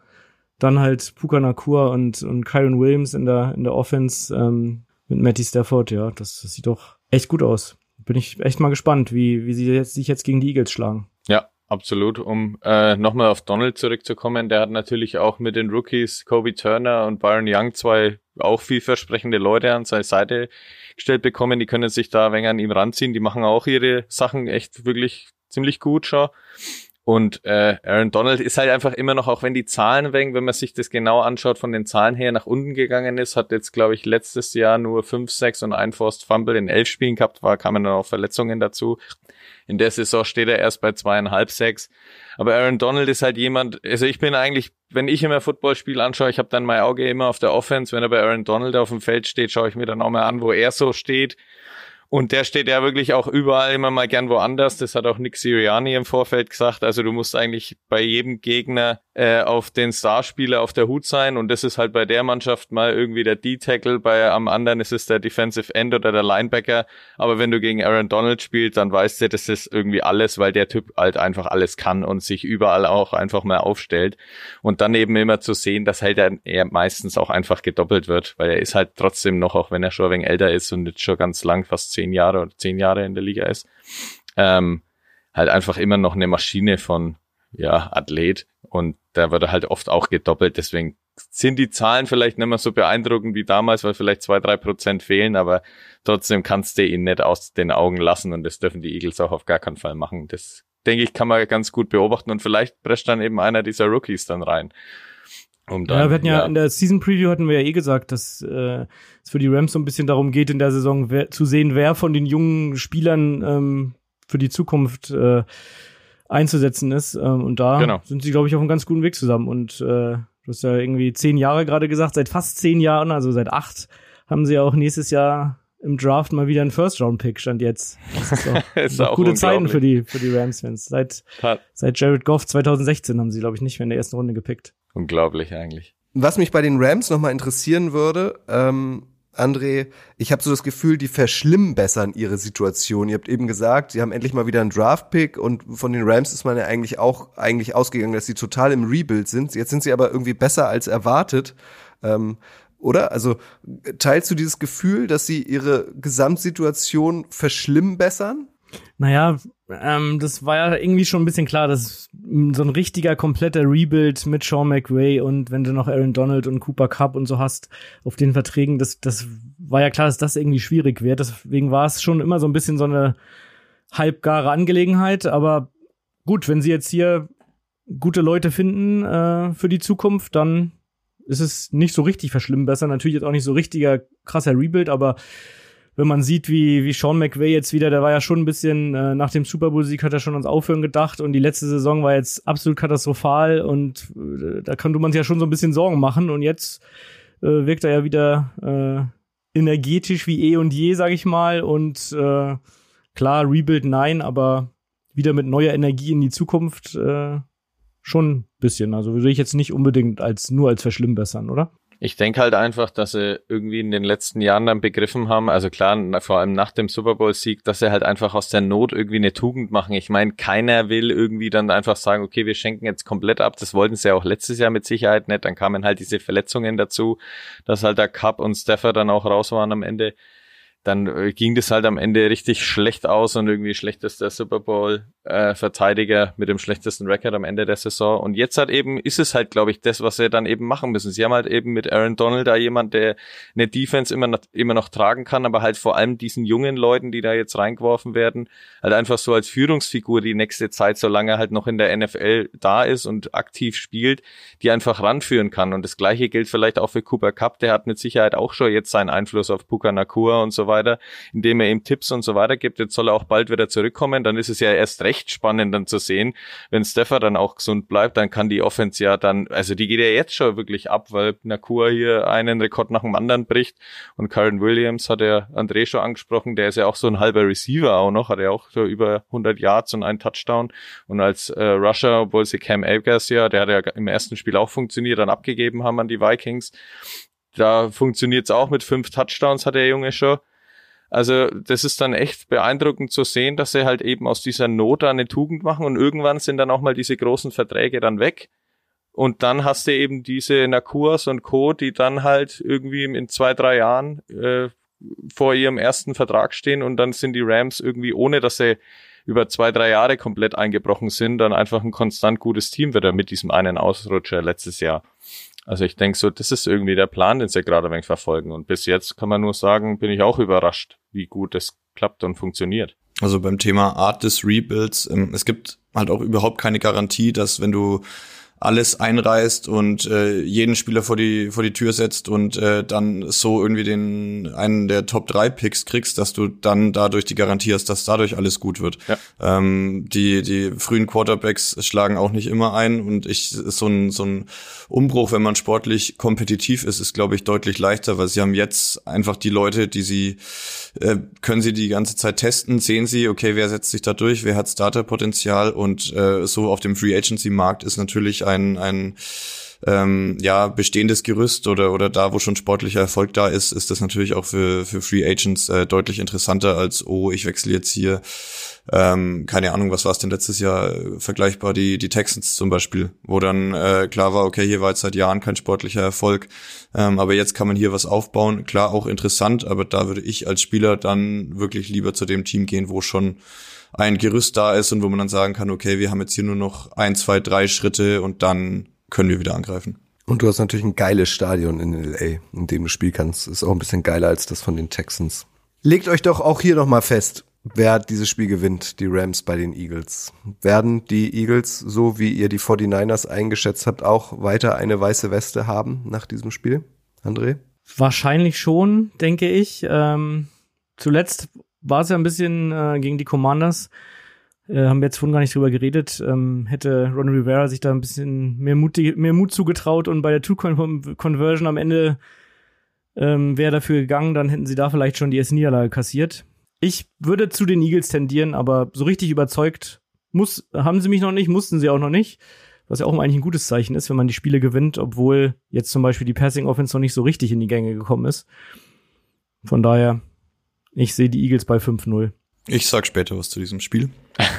Dann halt Puka Nakua und, und Kyron Williams in der, in der Offense ähm, mit Matty Stafford, ja, das, das sieht doch echt gut aus. Bin ich echt mal gespannt, wie, wie sie jetzt, sich jetzt gegen die Eagles schlagen. Ja, absolut. Um äh, nochmal auf Donald zurückzukommen, der hat natürlich auch mit den Rookies Kobe Turner und Byron Young zwei auch vielversprechende Leute an seine Seite gestellt bekommen. Die können sich da ein wenig an ihm ranziehen. Die machen auch ihre Sachen echt wirklich ziemlich gut schon. Und äh, Aaron Donald ist halt einfach immer noch, auch wenn die Zahlen wegen, wenn man sich das genau anschaut, von den Zahlen her nach unten gegangen ist, hat jetzt, glaube ich, letztes Jahr nur 5, 6 und ein Forced Fumble in elf Spielen gehabt, war, kamen dann auch Verletzungen dazu. In der Saison steht er erst bei zweieinhalb, sechs. Aber Aaron Donald ist halt jemand, also ich bin eigentlich, wenn ich immer Footballspiel anschaue, ich habe dann mein Auge immer auf der Offense, wenn er bei Aaron Donald auf dem Feld steht, schaue ich mir dann auch mal an, wo er so steht und der steht ja wirklich auch überall immer mal gern woanders. Das hat auch Nick Siriani im Vorfeld gesagt. Also du musst eigentlich bei jedem Gegner äh, auf den Starspieler auf der Hut sein. Und das ist halt bei der Mannschaft mal irgendwie der D-Tackle, bei am anderen ist es der Defensive End oder der Linebacker. Aber wenn du gegen Aaron Donald spielst, dann weißt du, das ist irgendwie alles, weil der Typ halt einfach alles kann und sich überall auch einfach mal aufstellt. Und dann eben immer zu sehen, dass halt er meistens auch einfach gedoppelt wird, weil er ist halt trotzdem noch, auch wenn er schon ein wenig älter ist und jetzt schon ganz lang, fast zehn zehn Jahre oder zehn Jahre in der Liga ist, ähm, halt einfach immer noch eine Maschine von ja, Athlet. Und da wird er halt oft auch gedoppelt, deswegen sind die Zahlen vielleicht nicht mehr so beeindruckend wie damals, weil vielleicht zwei, drei Prozent fehlen, aber trotzdem kannst du ihn nicht aus den Augen lassen. Und das dürfen die Eagles auch auf gar keinen Fall machen. Das denke ich, kann man ganz gut beobachten. Und vielleicht prescht dann eben einer dieser Rookies dann rein. Um dann, ja, wir hatten ja, ja, in der Season Preview hatten wir ja eh gesagt, dass äh, es für die Rams so ein bisschen darum geht, in der Saison wer, zu sehen, wer von den jungen Spielern ähm, für die Zukunft äh, einzusetzen ist. Ähm, und da genau. sind sie, glaube ich, auf einem ganz guten Weg zusammen. Und äh, du hast ja irgendwie zehn Jahre gerade gesagt, seit fast zehn Jahren, also seit acht, haben sie auch nächstes Jahr im Draft mal wieder ein First-Round-Pick stand jetzt. Das ist auch, Ist auch gute Zeiten für die, für die Rams-Fans. Seit, seit Jared Goff 2016 haben sie, glaube ich, nicht mehr in der ersten Runde gepickt. Unglaublich eigentlich. Was mich bei den Rams nochmal interessieren würde, ähm, André, ich habe so das Gefühl, die verschlimmbessern ihre Situation. Ihr habt eben gesagt, sie haben endlich mal wieder einen Draft-Pick und von den Rams ist man ja eigentlich auch eigentlich ausgegangen, dass sie total im Rebuild sind. Jetzt sind sie aber irgendwie besser als erwartet. Ähm, oder? Also teilst du dieses Gefühl, dass sie ihre Gesamtsituation verschlimmbessern? Naja, ähm, das war ja irgendwie schon ein bisschen klar, dass so ein richtiger, kompletter Rebuild mit Sean McVay und wenn du noch Aaron Donald und Cooper Cup und so hast auf den Verträgen, das, das war ja klar, dass das irgendwie schwierig wird. Deswegen war es schon immer so ein bisschen so eine halbgare Angelegenheit. Aber gut, wenn sie jetzt hier gute Leute finden äh, für die Zukunft, dann ist es nicht so richtig verschlimmbessern. Natürlich jetzt auch nicht so richtiger krasser Rebuild, aber wenn man sieht, wie, wie Sean McVay jetzt wieder, der war ja schon ein bisschen, äh, nach dem Super Bowl-Sieg hat er schon ans Aufhören gedacht und die letzte Saison war jetzt absolut katastrophal und äh, da konnte man sich ja schon so ein bisschen Sorgen machen und jetzt äh, wirkt er ja wieder äh, energetisch wie eh und je, sag ich mal und äh, klar, Rebuild nein, aber wieder mit neuer Energie in die Zukunft äh, schon bisschen. Also würde ich jetzt nicht unbedingt als nur als verschlimmbessern, oder? Ich denke halt einfach, dass sie irgendwie in den letzten Jahren dann begriffen haben, also klar, vor allem nach dem Super Bowl-Sieg, dass sie halt einfach aus der Not irgendwie eine Tugend machen. Ich meine, keiner will irgendwie dann einfach sagen, okay, wir schenken jetzt komplett ab. Das wollten sie ja auch letztes Jahr mit Sicherheit nicht. Dann kamen halt diese Verletzungen dazu, dass halt der Cup und Stafford dann auch raus waren am Ende. Dann äh, ging das halt am Ende richtig schlecht aus und irgendwie schlechtester Super Bowl äh, Verteidiger mit dem schlechtesten Rekord am Ende der Saison. Und jetzt halt eben ist es halt, glaube ich, das, was sie dann eben machen müssen. Sie haben halt eben mit Aaron Donald da jemand, der eine Defense immer noch, immer noch tragen kann, aber halt vor allem diesen jungen Leuten, die da jetzt reingeworfen werden, halt einfach so als Führungsfigur die nächste Zeit, solange er halt noch in der NFL da ist und aktiv spielt, die einfach ranführen kann. Und das Gleiche gilt vielleicht auch für Cooper Cup. Der hat mit Sicherheit auch schon jetzt seinen Einfluss auf Puka Nakua und so weiter, indem er ihm Tipps und so weiter gibt. Jetzt soll er auch bald wieder zurückkommen. Dann ist es ja erst recht spannend dann zu sehen, wenn Steffer dann auch gesund bleibt, dann kann die Offense ja dann, also die geht ja jetzt schon wirklich ab, weil Nakua hier einen Rekord nach dem anderen bricht und Karen Williams hat ja André schon angesprochen, der ist ja auch so ein halber Receiver auch noch, hat ja auch so über 100 Yards und einen Touchdown und als äh, Rusher, obwohl sie Cam Akers ja, der hat ja im ersten Spiel auch funktioniert, dann abgegeben haben an die Vikings, da funktioniert's auch mit fünf Touchdowns hat der Junge schon. Also das ist dann echt beeindruckend zu sehen, dass sie halt eben aus dieser Not eine Tugend machen und irgendwann sind dann auch mal diese großen Verträge dann weg. Und dann hast du eben diese Nakuas und Co., die dann halt irgendwie in zwei, drei Jahren äh, vor ihrem ersten Vertrag stehen und dann sind die Rams irgendwie, ohne dass sie über zwei, drei Jahre komplett eingebrochen sind, dann einfach ein konstant gutes Team wieder mit diesem einen Ausrutscher letztes Jahr. Also ich denke so, das ist irgendwie der Plan, den sie gerade wenig verfolgen. Und bis jetzt kann man nur sagen, bin ich auch überrascht, wie gut es klappt und funktioniert. Also beim Thema Art des Rebuilds, ähm, es gibt halt auch überhaupt keine Garantie, dass wenn du alles einreißt und äh, jeden Spieler vor die vor die Tür setzt und äh, dann so irgendwie den einen der Top 3 Picks kriegst, dass du dann dadurch die Garantie hast, dass dadurch alles gut wird. Ja. Ähm, die die frühen Quarterbacks schlagen auch nicht immer ein und ich so ein so ein Umbruch, wenn man sportlich kompetitiv ist, ist glaube ich deutlich leichter, weil sie haben jetzt einfach die Leute, die sie äh, können sie die ganze Zeit testen, sehen sie, okay, wer setzt sich da durch, wer hat Starterpotenzial und äh, so auf dem Free Agency Markt ist natürlich ein ein ähm, ja bestehendes Gerüst oder oder da, wo schon sportlicher Erfolg da ist, ist das natürlich auch für für Free Agents äh, deutlich interessanter als oh, ich wechsle jetzt hier ähm, keine Ahnung, was war es denn letztes Jahr äh, vergleichbar, die, die Texans zum Beispiel, wo dann äh, klar war, okay, hier war jetzt seit Jahren kein sportlicher Erfolg, ähm, aber jetzt kann man hier was aufbauen, klar auch interessant, aber da würde ich als Spieler dann wirklich lieber zu dem Team gehen, wo schon ein Gerüst da ist und wo man dann sagen kann, okay, wir haben jetzt hier nur noch ein, zwei, drei Schritte und dann können wir wieder angreifen. Und du hast natürlich ein geiles Stadion in LA, in dem du spielen kannst. Ist auch ein bisschen geiler als das von den Texans. Legt euch doch auch hier nochmal fest, wer dieses Spiel gewinnt, die Rams bei den Eagles. Werden die Eagles, so wie ihr die 49ers eingeschätzt habt, auch weiter eine weiße Weste haben nach diesem Spiel? André? Wahrscheinlich schon, denke ich. Ähm, zuletzt war es ja ein bisschen äh, gegen die Commanders. Äh, haben wir jetzt vorhin gar nicht drüber geredet. Ähm, hätte Ron Rivera sich da ein bisschen mehr Mut, mehr Mut zugetraut und bei der Two-Conversion am Ende ähm, wäre dafür gegangen, dann hätten sie da vielleicht schon die erste Niederlage kassiert. Ich würde zu den Eagles tendieren, aber so richtig überzeugt muss, haben sie mich noch nicht, mussten sie auch noch nicht. Was ja auch eigentlich ein gutes Zeichen ist, wenn man die Spiele gewinnt, obwohl jetzt zum Beispiel die Passing Offense noch nicht so richtig in die Gänge gekommen ist. Von daher, ich sehe die Eagles bei 5-0. Ich sag später was zu diesem Spiel.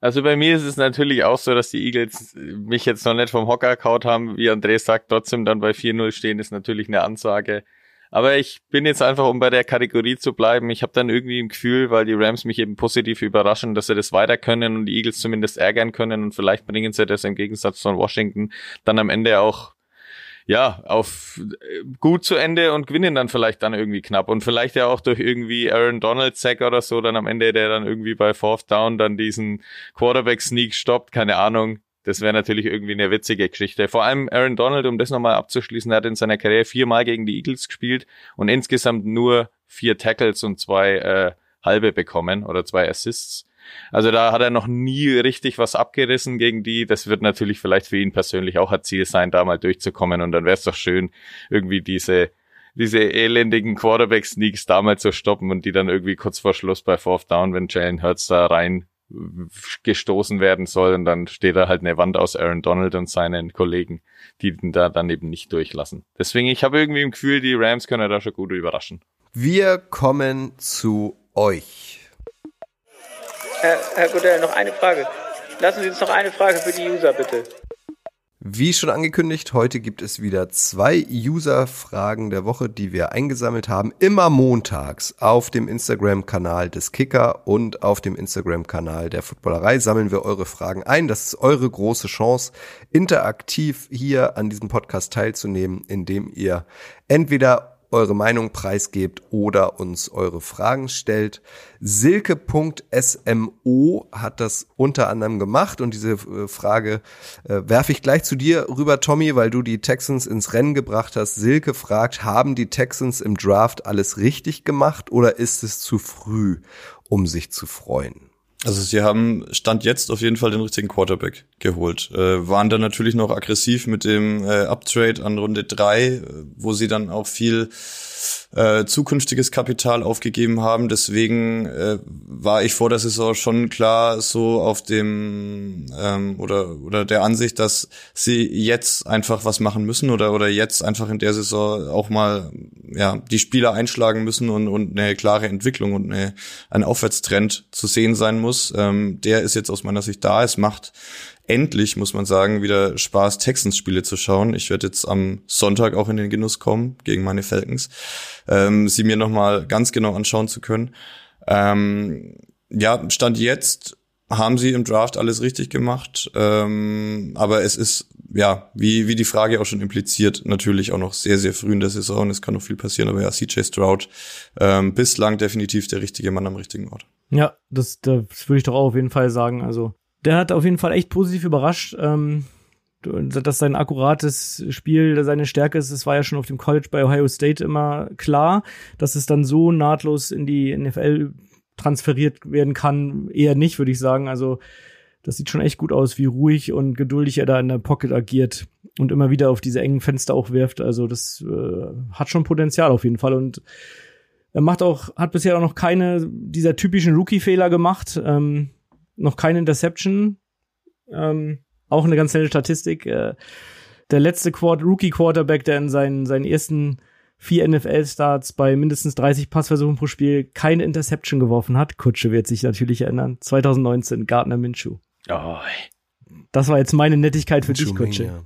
Also bei mir ist es natürlich auch so, dass die Eagles mich jetzt noch nicht vom Hocker kaut haben, wie André sagt, trotzdem dann bei 4-0 stehen, ist natürlich eine Ansage. Aber ich bin jetzt einfach, um bei der Kategorie zu bleiben, ich habe dann irgendwie im Gefühl, weil die Rams mich eben positiv überraschen, dass sie das weiter können und die Eagles zumindest ärgern können und vielleicht bringen sie das im Gegensatz von Washington dann am Ende auch ja, auf äh, gut zu Ende und gewinnen dann vielleicht dann irgendwie knapp und vielleicht ja auch durch irgendwie Aaron Donald Sack oder so dann am Ende, der dann irgendwie bei Fourth Down dann diesen Quarterback Sneak stoppt, keine Ahnung. Das wäre natürlich irgendwie eine witzige Geschichte. Vor allem Aaron Donald, um das nochmal abzuschließen, hat in seiner Karriere viermal gegen die Eagles gespielt und insgesamt nur vier Tackles und zwei äh, halbe bekommen oder zwei Assists. Also da hat er noch nie richtig was abgerissen gegen die. Das wird natürlich vielleicht für ihn persönlich auch ein Ziel sein, da mal durchzukommen. Und dann wäre es doch schön, irgendwie diese diese elendigen Quarterback-Sneaks damals zu stoppen und die dann irgendwie kurz vor Schluss bei Fourth Down, wenn Jalen Hurts da rein gestoßen werden soll und dann steht da halt eine Wand aus Aaron Donald und seinen Kollegen, die den da dann eben nicht durchlassen. Deswegen, ich habe irgendwie im Gefühl, die Rams können da schon gut überraschen. Wir kommen zu euch. Herr, Herr Godell, noch eine Frage. Lassen Sie uns noch eine Frage für die User, bitte. Wie schon angekündigt, heute gibt es wieder zwei User-Fragen der Woche, die wir eingesammelt haben. Immer montags auf dem Instagram-Kanal des Kicker und auf dem Instagram-Kanal der Footballerei sammeln wir eure Fragen ein. Das ist eure große Chance, interaktiv hier an diesem Podcast teilzunehmen, indem ihr entweder eure Meinung preisgebt oder uns eure Fragen stellt. Silke.smo hat das unter anderem gemacht und diese äh, Frage äh, werfe ich gleich zu dir rüber, Tommy, weil du die Texans ins Rennen gebracht hast. Silke fragt, haben die Texans im Draft alles richtig gemacht oder ist es zu früh, um sich zu freuen? Also sie haben Stand jetzt auf jeden Fall den richtigen Quarterback geholt. Äh, waren dann natürlich noch aggressiv mit dem äh, Uptrade an Runde drei, äh, wo sie dann auch viel äh, zukünftiges Kapital aufgegeben haben. Deswegen äh, war ich vor der Saison schon klar so auf dem ähm, oder oder der Ansicht, dass sie jetzt einfach was machen müssen oder oder jetzt einfach in der Saison auch mal ja die Spieler einschlagen müssen und und eine klare Entwicklung und eine, ein Aufwärtstrend zu sehen sein muss. Ähm, der ist jetzt aus meiner Sicht da. Es macht endlich, muss man sagen, wieder Spaß, Texans-Spiele zu schauen. Ich werde jetzt am Sonntag auch in den Genuss kommen gegen meine Falcons, ähm, sie mir nochmal ganz genau anschauen zu können. Ähm, ja, Stand jetzt haben sie im Draft alles richtig gemacht, ähm, aber es ist, ja, wie, wie die Frage auch schon impliziert, natürlich auch noch sehr, sehr früh in der Saison. Es kann noch viel passieren, aber ja, CJ Stroud ähm, bislang definitiv der richtige Mann am richtigen Ort. Ja, das, das würde ich doch auch auf jeden Fall sagen. Also der hat auf jeden Fall echt positiv überrascht. Ähm, dass sein akkurates Spiel seine Stärke ist, das war ja schon auf dem College bei Ohio State immer klar, dass es dann so nahtlos in die NFL transferiert werden kann, eher nicht, würde ich sagen. Also das sieht schon echt gut aus, wie ruhig und geduldig er da in der Pocket agiert und immer wieder auf diese engen Fenster auch wirft. Also das äh, hat schon Potenzial auf jeden Fall und er macht auch, hat bisher auch noch keine dieser typischen Rookie-Fehler gemacht. Ähm, noch keine Interception. Ähm, auch eine ganz nette Statistik. Äh, der letzte Quad Rookie Quarterback, der in seinen, seinen ersten vier NFL-Starts bei mindestens 30 Passversuchen pro Spiel keine Interception geworfen hat. Kutsche wird sich natürlich erinnern. 2019, Gardner Minshew. Oh. Das war jetzt meine Nettigkeit für dich, Kutsche.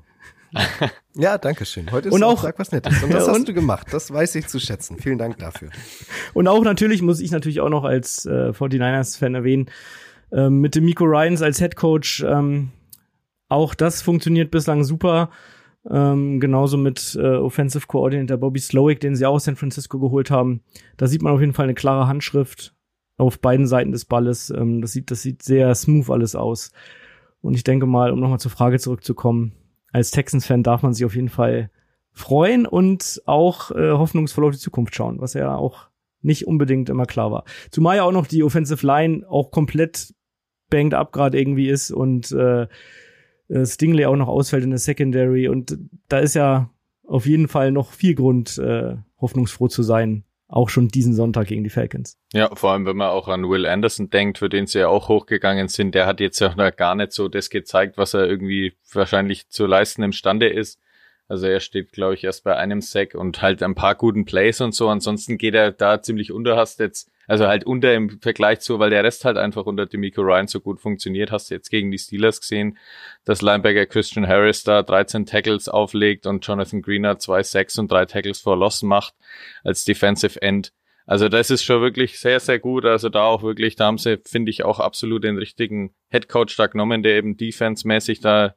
ja, danke schön. Heute ist und auch Tag was Nettes. Und das hast du gemacht. Das weiß ich zu schätzen. Vielen Dank dafür. Und auch natürlich muss ich natürlich auch noch als äh, 49ers-Fan erwähnen, ähm, mit dem Miko Ryans als Head Coach. Ähm, auch das funktioniert bislang super. Ähm, genauso mit äh, Offensive Coordinator Bobby Slowick, den sie auch aus San Francisco geholt haben. Da sieht man auf jeden Fall eine klare Handschrift auf beiden Seiten des Balles. Ähm, das sieht, das sieht sehr smooth alles aus. Und ich denke mal, um nochmal zur Frage zurückzukommen, als Texans-Fan darf man sich auf jeden Fall freuen und auch äh, hoffnungsvoll auf die Zukunft schauen, was ja auch nicht unbedingt immer klar war. Zumal ja auch noch die Offensive Line auch komplett banged up gerade irgendwie ist und äh, äh, Stingley auch noch ausfällt in der Secondary und da ist ja auf jeden Fall noch viel Grund, äh, hoffnungsfroh zu sein. Auch schon diesen Sonntag gegen die Falcons. Ja, vor allem, wenn man auch an Will Anderson denkt, für den sie ja auch hochgegangen sind, der hat jetzt ja noch gar nicht so das gezeigt, was er irgendwie wahrscheinlich zu leisten imstande ist. Also er steht, glaube ich, erst bei einem Sack und halt ein paar guten Plays und so. Ansonsten geht er da ziemlich unter, hast jetzt, also halt unter im Vergleich zu, weil der Rest halt einfach unter Demico Ryan so gut funktioniert. Hast du jetzt gegen die Steelers gesehen, dass Linebacker Christian Harris da 13 Tackles auflegt und Jonathan Greener zwei Sacks und drei Tackles for Loss macht als Defensive End. Also das ist schon wirklich sehr, sehr gut. Also da auch wirklich, da haben sie, finde ich, auch absolut den richtigen Headcoach da genommen, der eben defense-mäßig da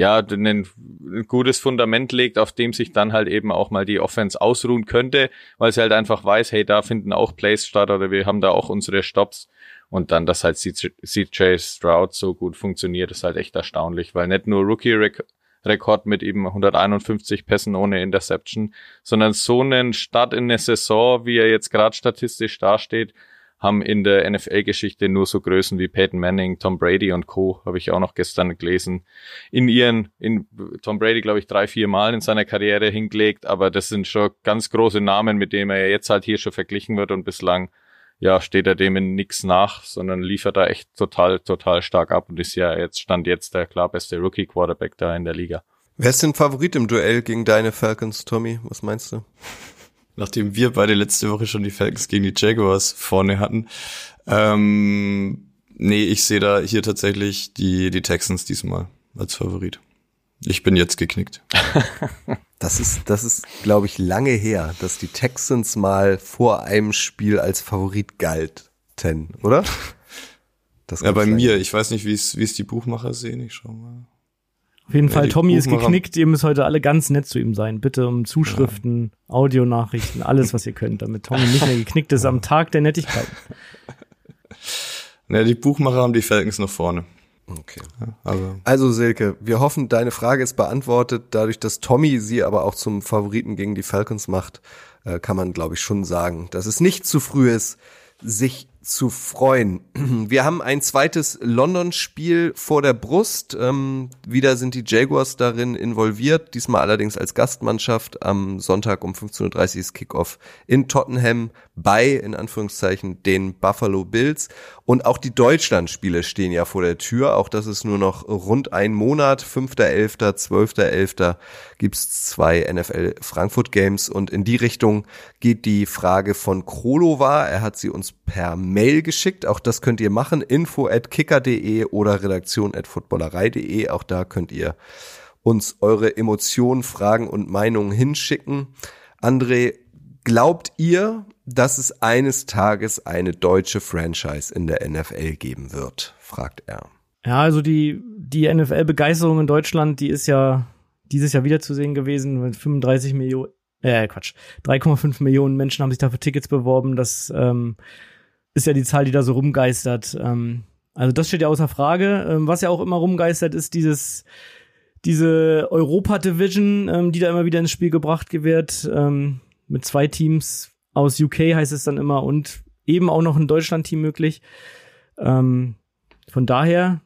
ja, ein, ein gutes Fundament legt, auf dem sich dann halt eben auch mal die Offense ausruhen könnte, weil sie halt einfach weiß, hey, da finden auch Plays statt oder wir haben da auch unsere Stops. Und dann, dass halt CJ Stroud so gut funktioniert, ist halt echt erstaunlich, weil nicht nur Rookie-Rekord mit eben 151 Pässen ohne Interception, sondern so einen Start in der Saison, wie er jetzt gerade statistisch dasteht, haben in der NFL-Geschichte nur so Größen wie Peyton Manning, Tom Brady und Co. habe ich auch noch gestern gelesen. In ihren, in Tom Brady, glaube ich, drei, vier Mal in seiner Karriere hingelegt, aber das sind schon ganz große Namen, mit denen er jetzt halt hier schon verglichen wird und bislang ja, steht er dem in nix nach, sondern liefert da echt total, total stark ab und ist ja jetzt, stand jetzt der klar beste Rookie-Quarterback da in der Liga. Wer ist denn Favorit im Duell gegen deine Falcons, Tommy? Was meinst du? Nachdem wir beide letzte Woche schon die Falcons gegen die Jaguars vorne hatten. Ähm, nee, ich sehe da hier tatsächlich die, die Texans diesmal als Favorit. Ich bin jetzt geknickt. Das ist, das ist, glaube ich, lange her, dass die Texans mal vor einem Spiel als Favorit galten, oder? Ja, bei mir. Ich weiß nicht, wie es, wie es die Buchmacher sehen. Ich schau mal. Auf jeden ja, Fall, Tommy ist geknickt. Ihr müsst heute alle ganz nett zu ihm sein. Bitte um Zuschriften, ja. Audionachrichten, alles, was ihr könnt, damit Tommy nicht mehr geknickt ist am Tag der Nettigkeit. Ja, die Buchmacher haben die Falcons noch vorne. Okay. Ja, also Silke, wir hoffen, deine Frage ist beantwortet. Dadurch, dass Tommy sie aber auch zum Favoriten gegen die Falcons macht, äh, kann man, glaube ich, schon sagen, dass es nicht zu früh ist, sich zu freuen. Wir haben ein zweites London-Spiel vor der Brust. Ähm, wieder sind die Jaguars darin involviert, diesmal allerdings als Gastmannschaft am Sonntag um 15.30 Uhr ist Kickoff in Tottenham bei, in Anführungszeichen, den Buffalo Bills. Und auch die Deutschland-Spiele stehen ja vor der Tür. Auch das ist nur noch rund ein Monat. 5.11., 12.11. gibt's zwei NFL Frankfurt Games. Und in die Richtung geht die Frage von Krolova. Er hat sie uns per Mail geschickt. Auch das könnt ihr machen. Info at kicker.de oder redaktion at footballerei.de. Auch da könnt ihr uns eure Emotionen, Fragen und Meinungen hinschicken. André, glaubt ihr, dass es eines Tages eine deutsche Franchise in der NFL geben wird? fragt er. Ja, also die, die NFL-Begeisterung in Deutschland, die ist ja dieses Jahr wieder zu sehen gewesen. Mit 35 Millionen, äh, Quatsch, 3,5 Millionen Menschen haben sich dafür Tickets beworben. Das ähm, ist ja die Zahl, die da so rumgeistert. Ähm, also das steht ja außer Frage. Ähm, was ja auch immer rumgeistert, ist dieses diese Europa-Division, ähm, die da immer wieder ins Spiel gebracht wird, ähm, mit zwei Teams aus UK heißt es dann immer und eben auch noch ein Deutschland-Team möglich. Ähm, von daher,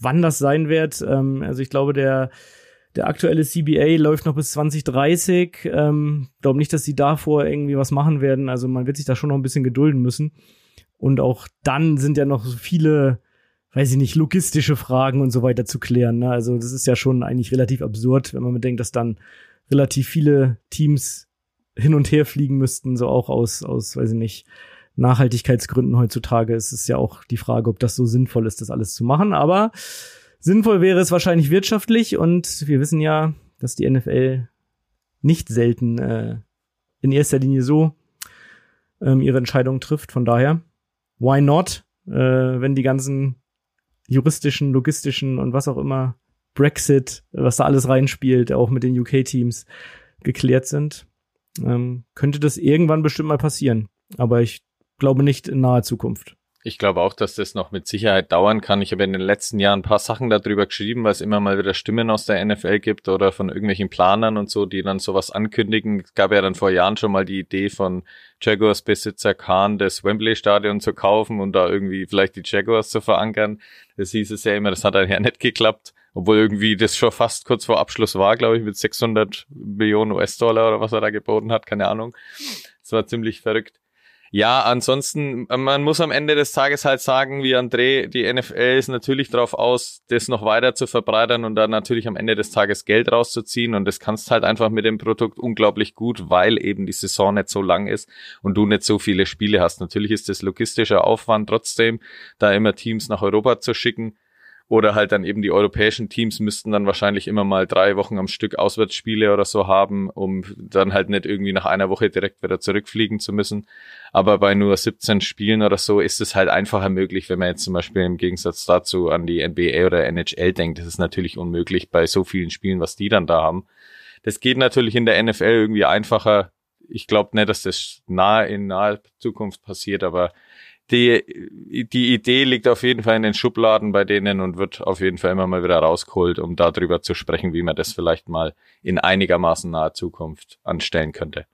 wann das sein wird, ähm, also ich glaube, der der aktuelle CBA läuft noch bis 2030. Ähm, glaube nicht, dass sie davor irgendwie was machen werden. Also man wird sich da schon noch ein bisschen gedulden müssen. Und auch dann sind ja noch so viele, weiß ich nicht, logistische Fragen und so weiter zu klären. Ne? Also das ist ja schon eigentlich relativ absurd, wenn man bedenkt, dass dann relativ viele Teams hin und her fliegen müssten, so auch aus, aus, weiß ich nicht, Nachhaltigkeitsgründen heutzutage ist es ja auch die Frage, ob das so sinnvoll ist, das alles zu machen. Aber sinnvoll wäre es wahrscheinlich wirtschaftlich und wir wissen ja, dass die NFL nicht selten äh, in erster Linie so ähm, ihre Entscheidungen trifft. Von daher why not, äh, wenn die ganzen juristischen, logistischen und was auch immer Brexit, was da alles reinspielt, auch mit den UK-Teams geklärt sind, ähm, könnte das irgendwann bestimmt mal passieren. Aber ich glaube nicht in naher Zukunft. Ich glaube auch, dass das noch mit Sicherheit dauern kann. Ich habe in den letzten Jahren ein paar Sachen darüber geschrieben, weil es immer mal wieder Stimmen aus der NFL gibt oder von irgendwelchen Planern und so, die dann sowas ankündigen. Es gab ja dann vor Jahren schon mal die Idee von Jaguars Besitzer Khan, das Wembley Stadion zu kaufen und da irgendwie vielleicht die Jaguars zu verankern. Das hieß es ja immer, das hat daher nicht geklappt. Obwohl irgendwie das schon fast kurz vor Abschluss war, glaube ich, mit 600 Millionen US-Dollar oder was er da geboten hat, keine Ahnung. Das war ziemlich verrückt. Ja, ansonsten, man muss am Ende des Tages halt sagen, wie André, die NFL ist natürlich darauf aus, das noch weiter zu verbreitern und dann natürlich am Ende des Tages Geld rauszuziehen und das kannst halt einfach mit dem Produkt unglaublich gut, weil eben die Saison nicht so lang ist und du nicht so viele Spiele hast. Natürlich ist das logistischer Aufwand trotzdem, da immer Teams nach Europa zu schicken oder halt dann eben die europäischen Teams müssten dann wahrscheinlich immer mal drei Wochen am Stück Auswärtsspiele oder so haben, um dann halt nicht irgendwie nach einer Woche direkt wieder zurückfliegen zu müssen. Aber bei nur 17 Spielen oder so ist es halt einfacher möglich, wenn man jetzt zum Beispiel im Gegensatz dazu an die NBA oder NHL denkt. Das ist natürlich unmöglich bei so vielen Spielen, was die dann da haben. Das geht natürlich in der NFL irgendwie einfacher. Ich glaube nicht, dass das nahe in naher Zukunft passiert, aber die, die Idee liegt auf jeden Fall in den Schubladen bei denen und wird auf jeden Fall immer mal wieder rausgeholt, um darüber zu sprechen, wie man das vielleicht mal in einigermaßen naher Zukunft anstellen könnte.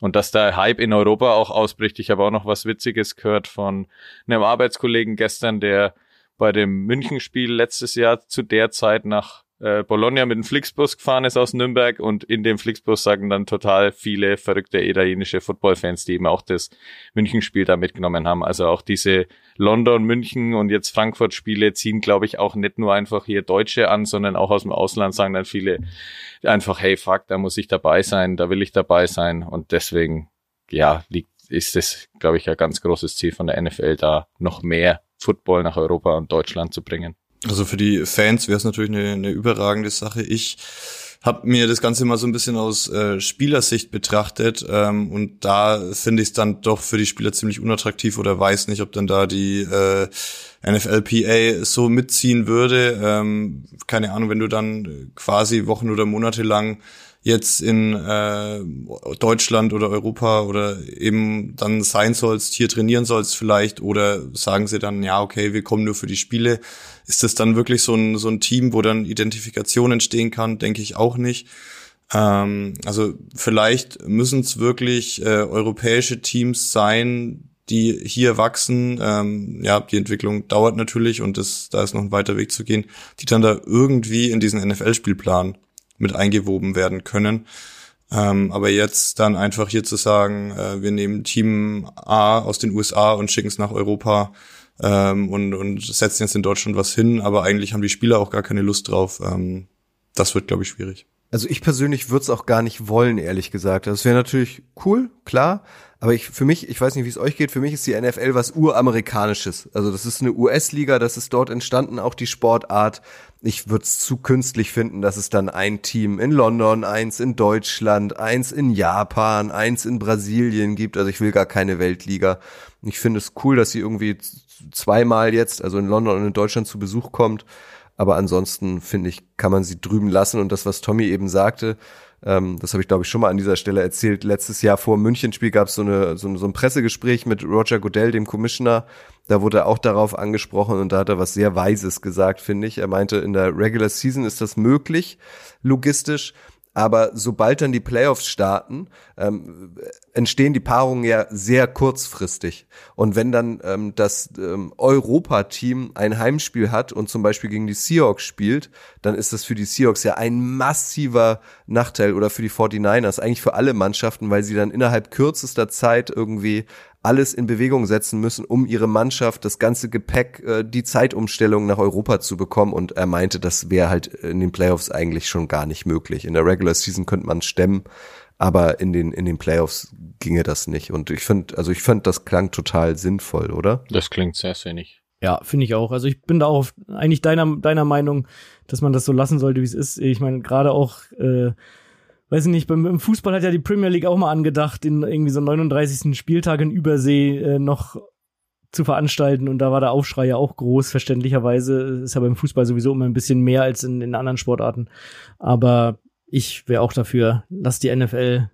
Und dass der Hype in Europa auch ausbricht. Ich habe auch noch was Witziges gehört von einem Arbeitskollegen gestern, der bei dem Münchenspiel letztes Jahr zu der Zeit nach äh, Bologna mit dem Flixbus gefahren ist aus Nürnberg und in dem Flixbus sagen dann total viele verrückte italienische Footballfans, die eben auch das Münchenspiel da mitgenommen haben. Also auch diese London, München und jetzt Frankfurt Spiele ziehen, glaube ich, auch nicht nur einfach hier Deutsche an, sondern auch aus dem Ausland sagen dann viele einfach, hey, fuck, da muss ich dabei sein, da will ich dabei sein und deswegen, ja, liegt, ist das, glaube ich, ein ganz großes Ziel von der NFL, da noch mehr Football nach Europa und Deutschland zu bringen. Also für die Fans wäre es natürlich eine, eine überragende Sache. Ich habe mir das Ganze mal so ein bisschen aus äh, Spielersicht betrachtet ähm, und da finde ich es dann doch für die Spieler ziemlich unattraktiv oder weiß nicht, ob dann da die äh, NFLPA so mitziehen würde. Ähm, keine Ahnung, wenn du dann quasi Wochen oder Monate lang jetzt in äh, Deutschland oder Europa oder eben dann sein sollst, hier trainieren sollst vielleicht oder sagen sie dann, ja, okay, wir kommen nur für die Spiele. Ist das dann wirklich so ein, so ein Team, wo dann Identifikation entstehen kann? Denke ich auch nicht. Ähm, also vielleicht müssen es wirklich äh, europäische Teams sein, die hier wachsen. Ähm, ja, die Entwicklung dauert natürlich und das, da ist noch ein weiter Weg zu gehen, die dann da irgendwie in diesen NFL-Spielplan mit eingewoben werden können. Ähm, aber jetzt dann einfach hier zu sagen, äh, wir nehmen Team A aus den USA und schicken es nach Europa ähm, und, und setzen jetzt in Deutschland was hin, aber eigentlich haben die Spieler auch gar keine Lust drauf. Ähm, das wird, glaube ich, schwierig. Also ich persönlich würde es auch gar nicht wollen, ehrlich gesagt. Das wäre natürlich cool, klar. Aber ich, für mich, ich weiß nicht, wie es euch geht, für mich ist die NFL was uramerikanisches. Also das ist eine US-Liga, das ist dort entstanden, auch die Sportart. Ich würde es zu künstlich finden, dass es dann ein Team in London, eins in Deutschland, eins in Japan, eins in Brasilien gibt. Also ich will gar keine Weltliga. Ich finde es cool, dass sie irgendwie zweimal jetzt, also in London und in Deutschland zu Besuch kommt. Aber ansonsten finde ich, kann man sie drüben lassen. Und das, was Tommy eben sagte, ähm, das habe ich, glaube ich, schon mal an dieser Stelle erzählt. Letztes Jahr vor Münchenspiel gab so es so, so ein Pressegespräch mit Roger Goodell, dem Commissioner. Da wurde er auch darauf angesprochen und da hat er was sehr Weises gesagt, finde ich. Er meinte, in der Regular Season ist das möglich, logistisch. Aber sobald dann die Playoffs starten, ähm, entstehen die Paarungen ja sehr kurzfristig. Und wenn dann ähm, das ähm, Europa-Team ein Heimspiel hat und zum Beispiel gegen die Seahawks spielt, dann ist das für die Seahawks ja ein massiver Nachteil oder für die 49ers, eigentlich für alle Mannschaften, weil sie dann innerhalb kürzester Zeit irgendwie alles in Bewegung setzen müssen, um ihre Mannschaft, das ganze Gepäck, äh, die Zeitumstellung nach Europa zu bekommen. Und er meinte, das wäre halt in den Playoffs eigentlich schon gar nicht möglich. In der Regular Season könnte man stemmen, aber in den in den Playoffs ginge das nicht. Und ich finde, also ich fand, das klang total sinnvoll, oder? Das klingt sehr sinnig. Ja, finde ich auch. Also ich bin da auch eigentlich deiner deiner Meinung, dass man das so lassen sollte, wie es ist. Ich meine, gerade auch äh, weiß ich nicht, beim, im Fußball hat ja die Premier League auch mal angedacht, den irgendwie so 39. Spieltag in Übersee äh, noch zu veranstalten und da war der Aufschrei ja auch groß, verständlicherweise. Ist ja beim Fußball sowieso immer ein bisschen mehr als in, in anderen Sportarten. Aber ich wäre auch dafür, lass die NFL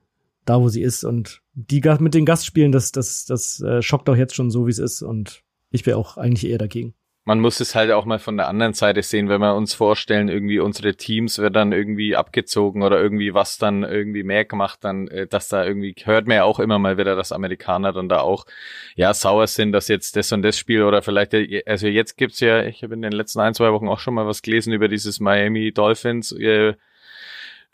da, wo sie ist und die mit den Gastspielen, das, das, das äh, schockt auch jetzt schon so, wie es ist und ich wäre auch eigentlich eher dagegen. Man muss es halt auch mal von der anderen Seite sehen, wenn wir uns vorstellen, irgendwie unsere Teams wird dann irgendwie abgezogen oder irgendwie was dann irgendwie mehr gemacht, dann, äh, dass da irgendwie, hört man ja auch immer mal wieder, dass Amerikaner dann da auch, ja, sauer sind, dass jetzt das und das Spiel oder vielleicht, äh, also jetzt gibt's ja, ich habe in den letzten ein, zwei Wochen auch schon mal was gelesen über dieses Miami Dolphins, äh,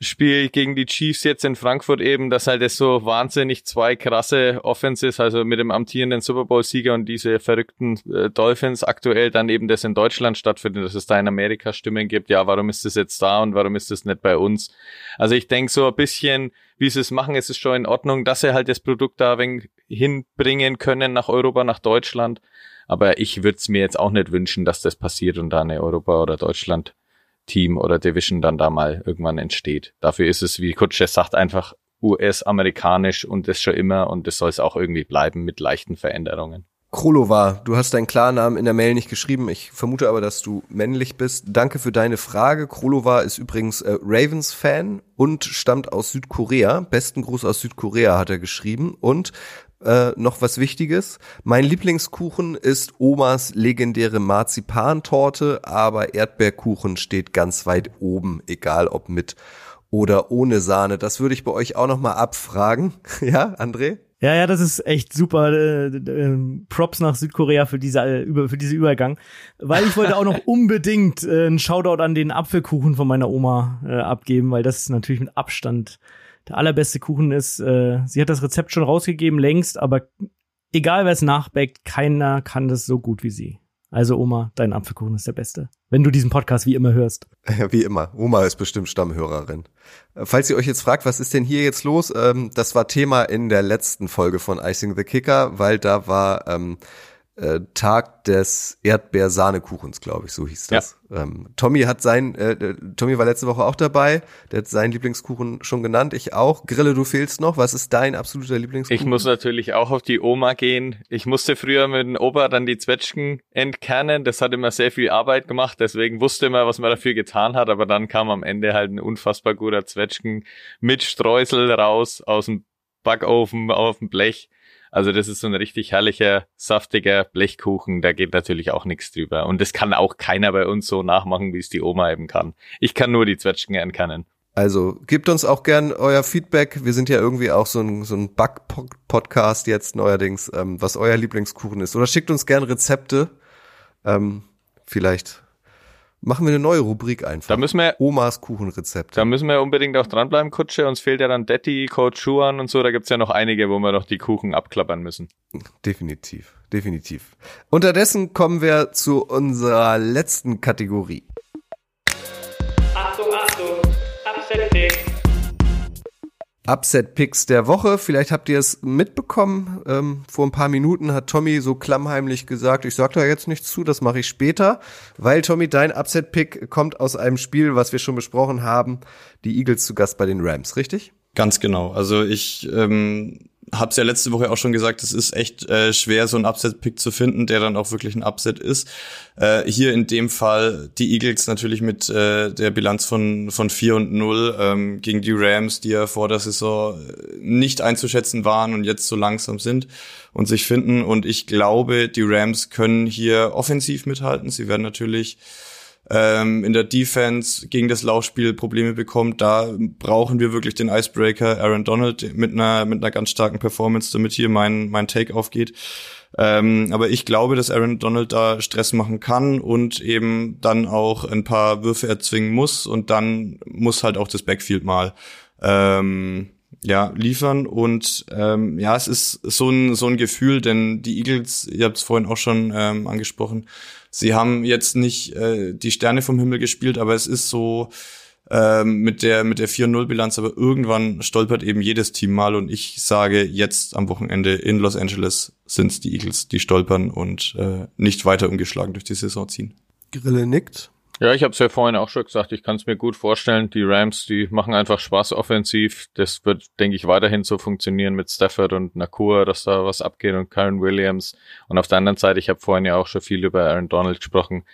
Spiel gegen die Chiefs jetzt in Frankfurt eben, dass halt es so wahnsinnig zwei krasse Offenses, also mit dem amtierenden Super Bowl-Sieger und diese verrückten äh, Dolphins aktuell dann eben das in Deutschland stattfindet, dass es da in Amerika Stimmen gibt, ja, warum ist das jetzt da und warum ist das nicht bei uns? Also ich denke so ein bisschen, wie sie es machen, ist es schon in Ordnung, dass sie halt das Produkt da ein hinbringen können nach Europa, nach Deutschland. Aber ich würde es mir jetzt auch nicht wünschen, dass das passiert und da eine Europa- oder Deutschland Team oder Division dann da mal irgendwann entsteht. Dafür ist es, wie Kutsch sagt, einfach US-amerikanisch und das schon immer und das soll es auch irgendwie bleiben mit leichten Veränderungen. Krolova, du hast deinen Klarnamen in der Mail nicht geschrieben. Ich vermute aber, dass du männlich bist. Danke für deine Frage. Krolova ist übrigens äh, Ravens-Fan und stammt aus Südkorea. Besten Gruß aus Südkorea hat er geschrieben. Und äh, noch was Wichtiges. Mein Lieblingskuchen ist Omas legendäre Marzipantorte, aber Erdbeerkuchen steht ganz weit oben, egal ob mit oder ohne Sahne. Das würde ich bei euch auch noch mal abfragen. ja, André? Ja, ja, das ist echt super. Äh, äh, Props nach Südkorea für diese äh, über für diese Übergang, weil ich wollte auch noch unbedingt äh, einen Shoutout an den Apfelkuchen von meiner Oma äh, abgeben, weil das ist natürlich mit Abstand der allerbeste Kuchen ist. Äh, sie hat das Rezept schon rausgegeben, längst, aber egal wer es nachbackt, keiner kann das so gut wie sie. Also Oma, dein Apfelkuchen ist der beste. Wenn du diesen Podcast wie immer hörst. Wie immer. Oma ist bestimmt Stammhörerin. Äh, falls ihr euch jetzt fragt, was ist denn hier jetzt los? Ähm, das war Thema in der letzten Folge von Icing the Kicker, weil da war ähm, äh, Tag des Erdbeersahnekuchens, glaube ich, so hieß das. Ja. Ähm, Tommy hat sein, äh, äh, Tommy war letzte Woche auch dabei, der hat seinen Lieblingskuchen schon genannt, ich auch. Grille, du fehlst noch. Was ist dein absoluter Lieblingskuchen? Ich muss natürlich auch auf die Oma gehen. Ich musste früher mit dem Opa dann die Zwetschgen entkernen. Das hat immer sehr viel Arbeit gemacht, deswegen wusste immer, was man dafür getan hat, aber dann kam am Ende halt ein unfassbar guter Zwetschgen mit Streusel raus aus dem Backofen auf dem Blech. Also das ist so ein richtig herrlicher, saftiger Blechkuchen, da geht natürlich auch nichts drüber. Und das kann auch keiner bei uns so nachmachen, wie es die Oma eben kann. Ich kann nur die Zwetschgen erkennen. Also gebt uns auch gern euer Feedback. Wir sind ja irgendwie auch so ein, so ein Back-Podcast jetzt neuerdings, ähm, was euer Lieblingskuchen ist. Oder schickt uns gern Rezepte. Ähm, vielleicht Machen wir eine neue Rubrik einfach. Da müssen wir Omas Kuchenrezept. Da müssen wir unbedingt auch dranbleiben, Kutsche. Uns fehlt ja dann Detti, Coach Schuan und so. Da gibt's ja noch einige, wo wir noch die Kuchen abklappern müssen. Definitiv, definitiv. Unterdessen kommen wir zu unserer letzten Kategorie. Upset-Picks der Woche. Vielleicht habt ihr es mitbekommen. Ähm, vor ein paar Minuten hat Tommy so klammheimlich gesagt, ich sag da jetzt nichts zu, das mache ich später. Weil, Tommy, dein Upset-Pick kommt aus einem Spiel, was wir schon besprochen haben. Die Eagles zu Gast bei den Rams, richtig? Ganz genau. Also ich ähm, hab's ja letzte Woche auch schon gesagt, es ist echt äh, schwer, so einen Upset-Pick zu finden, der dann auch wirklich ein Upset ist. Äh, hier in dem Fall die Eagles natürlich mit äh, der Bilanz von, von 4 und 0 ähm, gegen die Rams, die ja vor der Saison äh, nicht einzuschätzen waren und jetzt so langsam sind und sich finden. Und ich glaube, die Rams können hier offensiv mithalten. Sie werden natürlich ähm, in der Defense gegen das Laufspiel Probleme bekommt, da brauchen wir wirklich den Icebreaker Aaron Donald mit einer mit einer ganz starken Performance, damit hier mein mein Take aufgeht. Ähm, aber ich glaube, dass Aaron Donald da Stress machen kann und eben dann auch ein paar Würfe erzwingen muss und dann muss halt auch das Backfield mal ähm, ja, liefern. Und ähm, ja, es ist so ein, so ein Gefühl, denn die Eagles, ihr habt es vorhin auch schon ähm, angesprochen, sie haben jetzt nicht äh, die Sterne vom Himmel gespielt, aber es ist so ähm, mit der, mit der 4-0-Bilanz, aber irgendwann stolpert eben jedes Team mal und ich sage jetzt am Wochenende in Los Angeles sind es die Eagles, die stolpern und äh, nicht weiter umgeschlagen durch die Saison ziehen. Grille nickt. Ja, ich habe es ja vorhin auch schon gesagt, ich kann es mir gut vorstellen. Die Rams, die machen einfach Spaß offensiv. Das wird, denke ich, weiterhin so funktionieren mit Stafford und Nakua, dass da was abgeht und Karen Williams. Und auf der anderen Seite, ich habe vorhin ja auch schon viel über Aaron Donald gesprochen.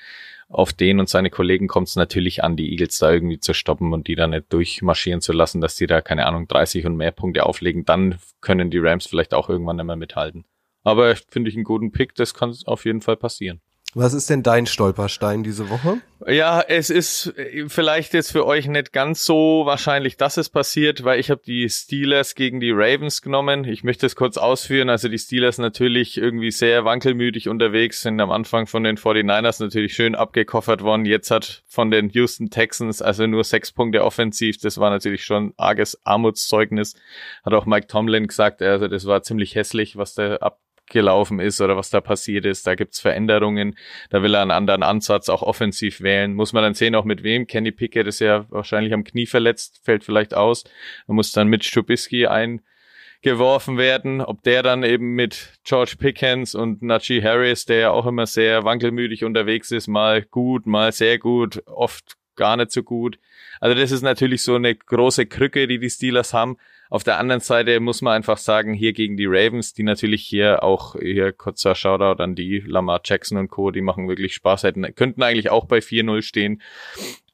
Auf den und seine Kollegen kommt es natürlich an, die Eagles da irgendwie zu stoppen und die da nicht durchmarschieren zu lassen, dass die da, keine Ahnung, 30 und mehr Punkte auflegen. Dann können die Rams vielleicht auch irgendwann mehr mithalten. Aber finde ich einen guten Pick, das kann auf jeden Fall passieren. Was ist denn dein Stolperstein diese Woche? Ja, es ist vielleicht jetzt für euch nicht ganz so wahrscheinlich, dass es passiert, weil ich habe die Steelers gegen die Ravens genommen. Ich möchte es kurz ausführen. Also die Steelers natürlich irgendwie sehr wankelmütig unterwegs, sind am Anfang von den 49ers natürlich schön abgekoffert worden. Jetzt hat von den Houston Texans also nur sechs Punkte offensiv. Das war natürlich schon arges Armutszeugnis. Hat auch Mike Tomlin gesagt. Also das war ziemlich hässlich, was da ab gelaufen ist oder was da passiert ist. Da gibt's Veränderungen. Da will er einen anderen Ansatz auch offensiv wählen. Muss man dann sehen, auch mit wem. Kenny Pickett ist ja wahrscheinlich am Knie verletzt, fällt vielleicht aus. Da muss dann mit Trubisky eingeworfen werden. Ob der dann eben mit George Pickens und Najee Harris, der ja auch immer sehr wankelmütig unterwegs ist, mal gut, mal sehr gut, oft gar nicht so gut. Also das ist natürlich so eine große Krücke, die die Steelers haben. Auf der anderen Seite muss man einfach sagen, hier gegen die Ravens, die natürlich hier auch, hier kurzer Shoutout an die, Lamar Jackson und Co., die machen wirklich Spaß, hätten, könnten eigentlich auch bei 4-0 stehen.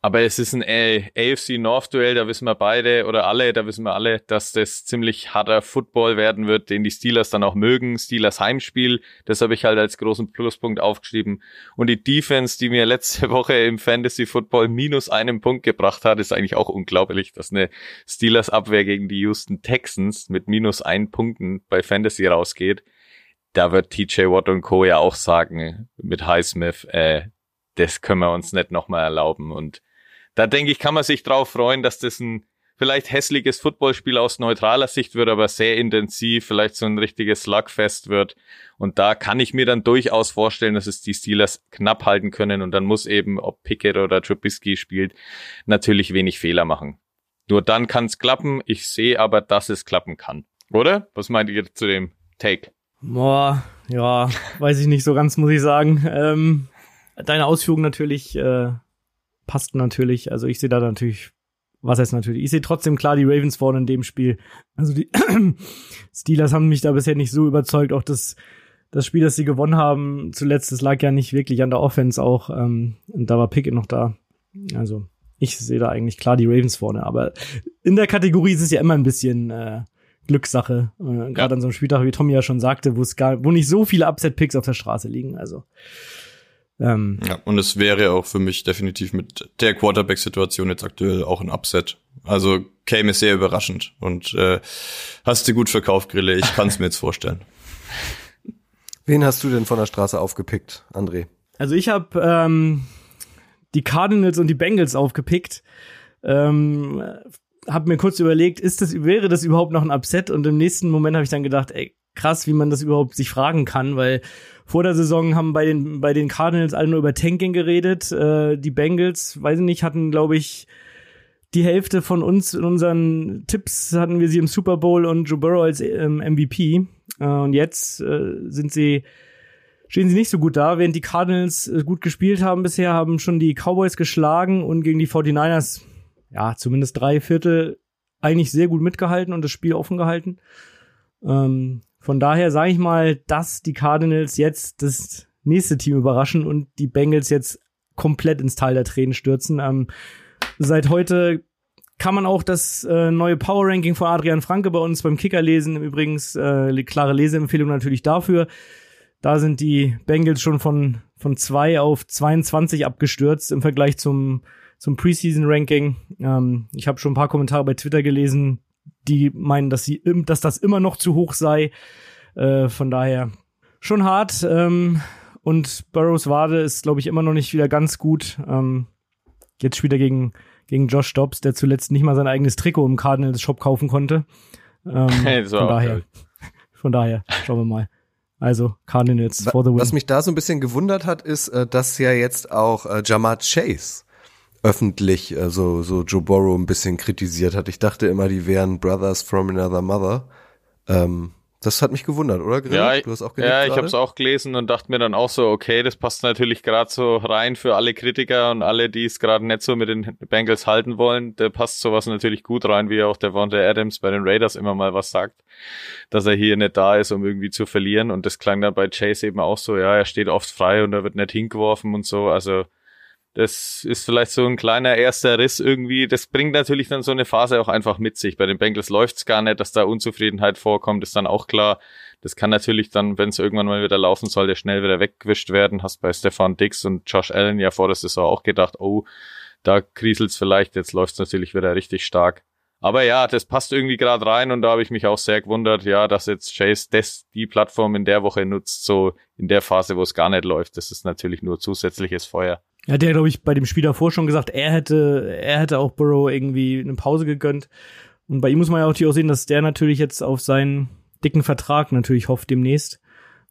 Aber es ist ein AFC North Duell, da wissen wir beide oder alle, da wissen wir alle, dass das ziemlich harter Football werden wird, den die Steelers dann auch mögen. Steelers Heimspiel, das habe ich halt als großen Pluspunkt aufgeschrieben. Und die Defense, die mir letzte Woche im Fantasy Football minus einen Punkt gebracht hat, ist eigentlich auch unglaublich, dass eine Steelers Abwehr gegen die Houston Texans mit minus ein Punkten bei Fantasy rausgeht. Da wird TJ Watt und Co. ja auch sagen, mit Highsmith, äh, das können wir uns nicht nochmal erlauben. Und da denke ich, kann man sich drauf freuen, dass das ein vielleicht hässliches Footballspiel aus neutraler Sicht wird, aber sehr intensiv, vielleicht so ein richtiges Slugfest wird. Und da kann ich mir dann durchaus vorstellen, dass es die Steelers knapp halten können und dann muss eben, ob Pickett oder Trubisky spielt, natürlich wenig Fehler machen. Nur dann kann es klappen. Ich sehe aber, dass es klappen kann. Oder? Was meint ihr zu dem Take? Boah, ja, weiß ich nicht so ganz, muss ich sagen. Ähm, deine Ausführung natürlich äh, passt natürlich. Also ich sehe da natürlich, was heißt natürlich, ich sehe trotzdem klar die Ravens vorne in dem Spiel. Also die Steelers haben mich da bisher nicht so überzeugt. Auch das, das Spiel, das sie gewonnen haben, zuletzt, das lag ja nicht wirklich an der Offense auch. Ähm, und da war Pickett noch da. Also ich sehe da eigentlich klar die Ravens vorne. Aber in der Kategorie ist es ja immer ein bisschen äh, Glückssache. Äh, Gerade ja. an so einem Spieltag, wie Tommy ja schon sagte, wo es gar, wo nicht so viele Upset-Picks auf der Straße liegen. Also ähm, ja, und es wäre auch für mich definitiv mit der Quarterback-Situation jetzt aktuell auch ein Upset. Also käme es sehr überraschend und äh, hast du gut verkauft, Grille. Ich kann es mir jetzt vorstellen. Wen hast du denn von der Straße aufgepickt, André? Also ich habe ähm, die Cardinals und die Bengals aufgepickt. Ähm, habe mir kurz überlegt, ist das wäre das überhaupt noch ein Upset? Und im nächsten Moment habe ich dann gedacht, ey, krass, wie man das überhaupt sich fragen kann, weil vor der Saison haben bei den, bei den Cardinals alle nur über Tanking geredet. Äh, die Bengals, weiß ich nicht, hatten, glaube ich, die Hälfte von uns in unseren Tipps hatten wir sie im Super Bowl und Joe Burrow als ähm, MVP. Äh, und jetzt äh, sind sie, stehen sie nicht so gut da. Während die Cardinals äh, gut gespielt haben bisher, haben schon die Cowboys geschlagen und gegen die 49ers, ja, zumindest drei Viertel eigentlich sehr gut mitgehalten und das Spiel offen gehalten. Ähm, von daher sage ich mal, dass die Cardinals jetzt das nächste Team überraschen und die Bengals jetzt komplett ins Tal der Tränen stürzen. Ähm, seit heute kann man auch das äh, neue Power Ranking von Adrian Franke bei uns beim Kicker lesen. Übrigens äh, klare Leseempfehlung natürlich dafür. Da sind die Bengals schon von von zwei auf 22 abgestürzt im Vergleich zum zum Preseason Ranking. Ähm, ich habe schon ein paar Kommentare bei Twitter gelesen, die meinen, dass sie, dass das immer noch zu hoch sei. Äh, von daher schon hart. Ähm, und Burrows Wade ist, glaube ich, immer noch nicht wieder ganz gut. Ähm, jetzt wieder gegen, gegen Josh Dobbs, der zuletzt nicht mal sein eigenes Trikot im Cardinals Shop kaufen konnte. Ähm, so, von daher, von daher, schauen wir mal. Also Cardinals for the win. Was mich da so ein bisschen gewundert hat, ist, äh, dass ja jetzt auch äh, Jamar Chase öffentlich äh, so, so Joe Burrow ein bisschen kritisiert hat. Ich dachte immer, die wären Brothers from Another Mother. Ähm, das hat mich gewundert, oder? Grill? Ja, du hast auch ja ich habe es auch gelesen und dachte mir dann auch so, okay, das passt natürlich gerade so rein für alle Kritiker und alle, die es gerade nicht so mit den Bengals halten wollen. Da passt sowas natürlich gut rein, wie auch der Wanda Adams bei den Raiders immer mal was sagt, dass er hier nicht da ist, um irgendwie zu verlieren. Und das klang dann bei Chase eben auch so, ja, er steht oft frei und er wird nicht hingeworfen und so. Also Das ist vielleicht so ein kleiner erster Riss irgendwie. Das bringt natürlich dann so eine Phase auch einfach mit sich. Bei den Bengals läuft's gar nicht, dass da Unzufriedenheit vorkommt, ist dann auch klar. Das kann natürlich dann, wenn es irgendwann mal wieder laufen soll, der schnell wieder weggewischt werden. Hast bei Stefan Dix und Josh Allen ja vor der Saison auch gedacht, oh, da kriselt's vielleicht, jetzt läuft's natürlich wieder richtig stark. Aber ja, das passt irgendwie gerade rein und da habe ich mich auch sehr gewundert, ja, dass jetzt Chase das die Plattform in der Woche nutzt, so in der Phase, wo es gar nicht läuft. Das ist natürlich nur zusätzliches Feuer. Er hat ja, glaube ich, bei dem Spiel davor schon gesagt, er hätte, er hätte auch Burrow irgendwie eine Pause gegönnt. Und bei ihm muss man ja auch sehen, dass der natürlich jetzt auf seinen dicken Vertrag natürlich hofft demnächst.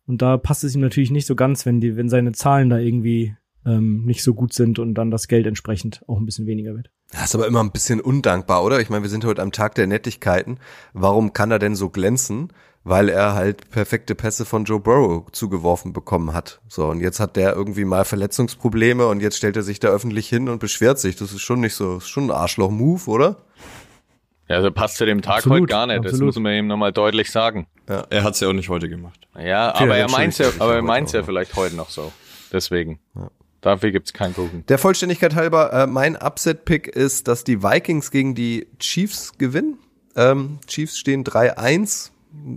Und da passt es ihm natürlich nicht so ganz, wenn die, wenn seine Zahlen da irgendwie ähm, nicht so gut sind und dann das Geld entsprechend auch ein bisschen weniger wird. Das ist aber immer ein bisschen undankbar, oder? Ich meine, wir sind heute am Tag der Nettigkeiten. Warum kann er denn so glänzen? Weil er halt perfekte Pässe von Joe Burrow zugeworfen bekommen hat. So, und jetzt hat der irgendwie mal Verletzungsprobleme und jetzt stellt er sich da öffentlich hin und beschwert sich. Das ist schon nicht so, ist schon ein Arschloch-Move, oder? Ja, also passt zu dem Tag Absolut, heute gar nicht. absolut. Das muss man ihm nochmal deutlich sagen. Ja, er hat's ja auch nicht heute gemacht. Ja, aber er meint's ja, aber er meint's ja vielleicht heute noch so. Deswegen. Dafür gibt's keinen Kuchen. Der Vollständigkeit halber, äh, mein Upset-Pick ist, dass die Vikings gegen die Chiefs gewinnen. Ähm, Chiefs stehen 3-1,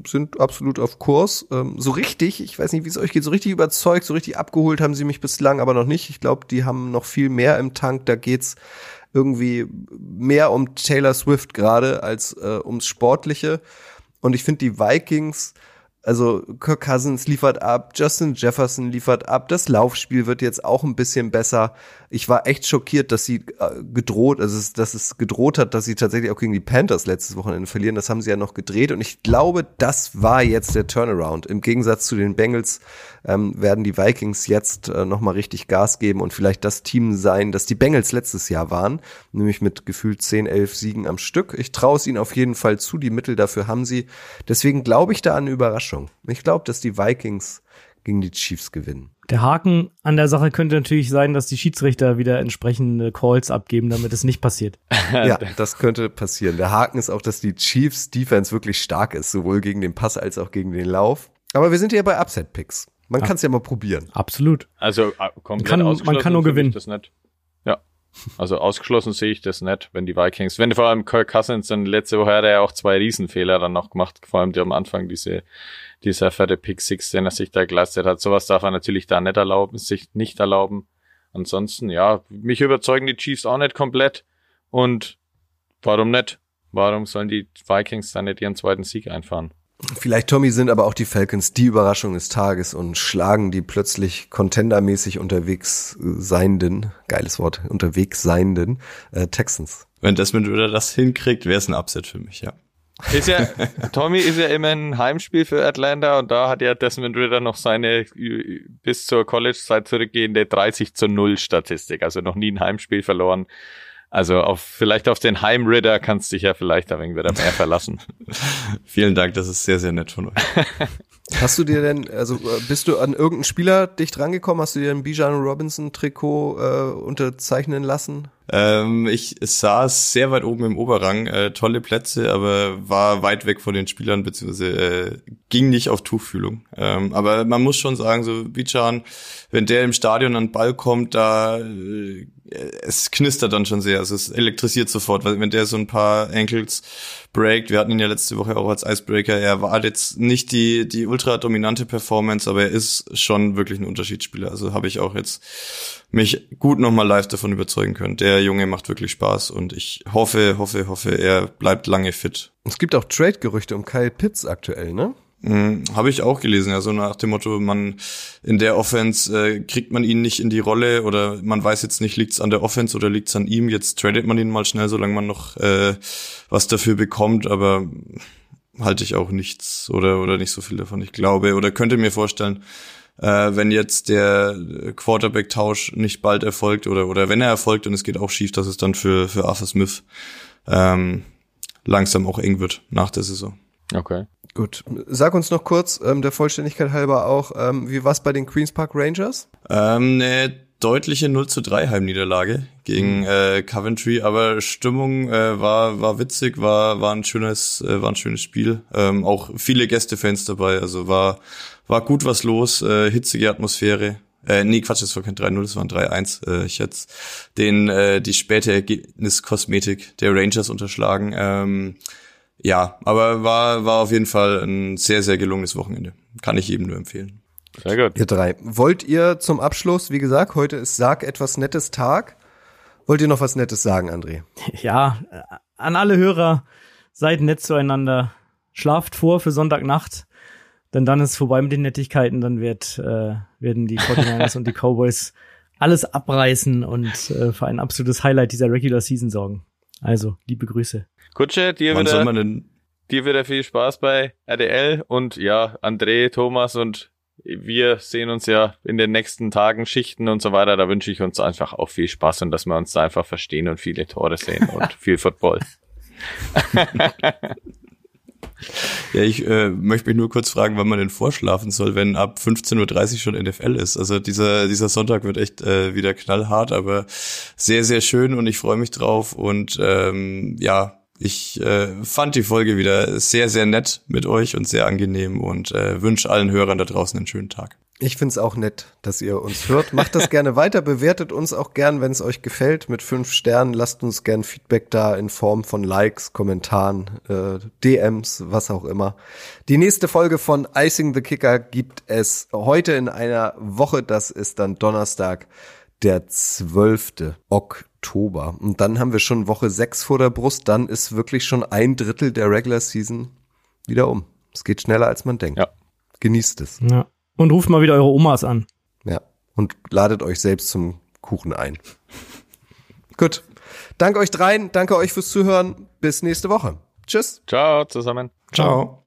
sind absolut auf Kurs. Ähm, so richtig, ich weiß nicht, wie es euch geht, so richtig überzeugt, so richtig abgeholt haben sie mich bislang aber noch nicht. Ich glaube, die haben noch viel mehr im Tank. Da geht's irgendwie mehr um Taylor Swift gerade als äh, ums Sportliche. Und ich finde die Vikings, also Kirk Cousins liefert ab, Justin Jefferson liefert ab, das Laufspiel wird jetzt auch ein bisschen besser. Ich war echt schockiert, dass sie äh, gedroht, also dass es gedroht hat, dass sie tatsächlich auch gegen die Panthers letztes Wochenende verlieren. Das haben sie ja noch gedreht und ich glaube, das war jetzt der Turnaround. Im Gegensatz zu den Bengals ähm, werden die Vikings jetzt äh, noch mal richtig Gas geben und vielleicht das Team sein, das die Bengals letztes Jahr waren, nämlich mit gefühlt 10, 11 Siegen am Stück. Ich traue es ihnen auf jeden Fall zu, die Mittel dafür haben sie. Deswegen glaube ich da an eine Überraschung. Ich glaube, dass die Vikings gegen die Chiefs gewinnen. Der Haken an der Sache könnte natürlich sein, dass die Schiedsrichter wieder entsprechende Calls abgeben, damit es nicht passiert. Ja, das könnte passieren. Der Haken ist auch, dass die Chiefs Defense wirklich stark ist, sowohl gegen den Pass als auch gegen den Lauf. Aber wir sind ja bei Upset Picks. Man kann es ja mal probieren. Absolut. Also äh, komplett Kann- man kann nur gewinnen. Das nicht. Ja. Also ausgeschlossen sehe ich das nicht, wenn die Vikings, wenn vor allem Kirk Cousins dann letzte Woche hat er ja auch zwei Riesenfehler dann noch gemacht, vor allem die am Anfang diese, dieser fette Pick Six, den er sich da geleistet hat. Sowas darf er natürlich da nicht erlauben, sich nicht erlauben. Ansonsten, ja, mich überzeugen die Chiefs auch nicht komplett. Und warum nicht? Warum sollen die Vikings dann nicht ihren zweiten Sieg einfahren? Vielleicht, Tommy, sind aber auch die Falcons die Überraschung des Tages und schlagen die plötzlich contendermäßig unterwegs seienden, geiles Wort, unterwegs seienden äh, Texans. Wenn Desmond Ritter das hinkriegt, wäre es ein Upset für mich, ja. Ist ja, Tommy ist ja immer ein Heimspiel für Atlanta und da hat ja Desmond Ritter noch seine äh, bis zur College-Zeit zurückgehende 30 zu 0 Statistik, also noch nie ein Heimspiel verloren. Also auf, vielleicht auf den Heim-Ritter kannst du dich ja vielleicht ein wenig wieder mehr verlassen. Vielen Dank, das ist sehr, sehr nett von euch. Hast du dir denn, also äh, bist du an irgendeinen Spieler dicht rangekommen? Hast du dir ein Bijan Robinson Trikot äh, unterzeichnen lassen? Ähm, ich saß sehr weit oben im Oberrang, äh, tolle Plätze, aber war weit weg von den Spielern, beziehungsweise äh, ging nicht auf Tuchfühlung. Ähm, aber man muss schon sagen, so Bijan, wenn der im Stadion an den Ball kommt, da äh, es knistert dann schon sehr, also es elektrisiert sofort, weil wenn der so ein paar Ankles breakt, wir hatten ihn ja letzte Woche auch als Icebreaker, er war jetzt nicht die, die ultra dominante Performance, aber er ist schon wirklich ein Unterschiedsspieler, also habe ich auch jetzt mich gut nochmal live davon überzeugen können. Der Junge macht wirklich Spaß und ich hoffe, hoffe, hoffe, er bleibt lange fit. Es gibt auch Trade-Gerüchte um Kyle Pitts aktuell, ne? Mhm, Habe ich auch gelesen, ja, so nach dem Motto, man in der Offense äh, kriegt man ihn nicht in die Rolle oder man weiß jetzt nicht, liegt's an der Offense oder liegt's an ihm. Jetzt tradet man ihn mal schnell, solange man noch äh, was dafür bekommt, aber halte ich auch nichts oder oder nicht so viel davon. Ich glaube oder könnte mir vorstellen, äh, wenn jetzt der Quarterback-Tausch nicht bald erfolgt oder oder wenn er erfolgt und es geht auch schief, dass es dann für für Arthur Smith ähm, langsam auch eng wird nach der Saison. Okay. Gut. Sag uns noch kurz, ähm, der Vollständigkeit halber auch, ähm, wie war's bei den Queens Park Rangers? Ähm, eine deutliche 0 zu 3 Heimniederlage gegen äh, Coventry, aber Stimmung äh, war war witzig, war war ein schönes äh, war ein schönes Spiel. Ähm, auch viele Gästefans dabei, also war war gut was los, äh, hitzige Atmosphäre. Äh, nee, Quatsch, das war kein 3-0, das war ein 3-1. Äh, ich hätte den äh, die späte Ergebniskosmetik der Rangers unterschlagen. Ähm, ja, aber war, war auf jeden Fall ein sehr, sehr gelungenes Wochenende. Kann ich jedem nur empfehlen. Sehr gut. Ihr drei. Wollt ihr zum Abschluss, wie gesagt, heute ist Sag etwas nettes Tag. Wollt ihr noch was Nettes sagen, André? Ja, äh, an alle Hörer, seid nett zueinander. Schlaft vor für Sonntagnacht. Denn dann ist vorbei mit den Nettigkeiten, dann wird, äh, werden die 49ers und die Cowboys alles abreißen und äh, für ein absolutes Highlight dieser Regular Season sorgen. Also, liebe Grüße. Kutsche, dir Wann wieder, denn dir wieder viel Spaß bei RDL und ja, André, Thomas und wir sehen uns ja in den nächsten Tagen, Schichten und so weiter. Da wünsche ich uns einfach auch viel Spaß und dass wir uns da einfach verstehen und viele Tore sehen und viel Football. Ja, ich äh, möchte mich nur kurz fragen, wann man denn vorschlafen soll, wenn ab 15.30 Uhr schon NFL ist. Also dieser, dieser Sonntag wird echt äh, wieder knallhart, aber sehr, sehr schön und ich freue mich drauf. Und ähm, ja, ich äh, fand die Folge wieder sehr, sehr nett mit euch und sehr angenehm und äh, wünsche allen Hörern da draußen einen schönen Tag. Ich find's auch nett, dass ihr uns hört. Macht das gerne weiter, bewertet uns auch gern, wenn es euch gefällt, mit fünf Sternen. Lasst uns gern Feedback da in Form von Likes, Kommentaren, äh, DMs, was auch immer. Die nächste Folge von Icing the Kicker gibt es heute in einer Woche. Das ist dann Donnerstag, der 12. Oktober. Und dann haben wir schon Woche sechs vor der Brust. Dann ist wirklich schon ein Drittel der Regular Season wieder um. Es geht schneller, als man denkt. Ja. Genießt es. Ja. Und ruft mal wieder eure Omas an. Ja. Und ladet euch selbst zum Kuchen ein. Gut. Danke euch dreien. Danke euch fürs Zuhören. Bis nächste Woche. Tschüss. Ciao zusammen. Ciao.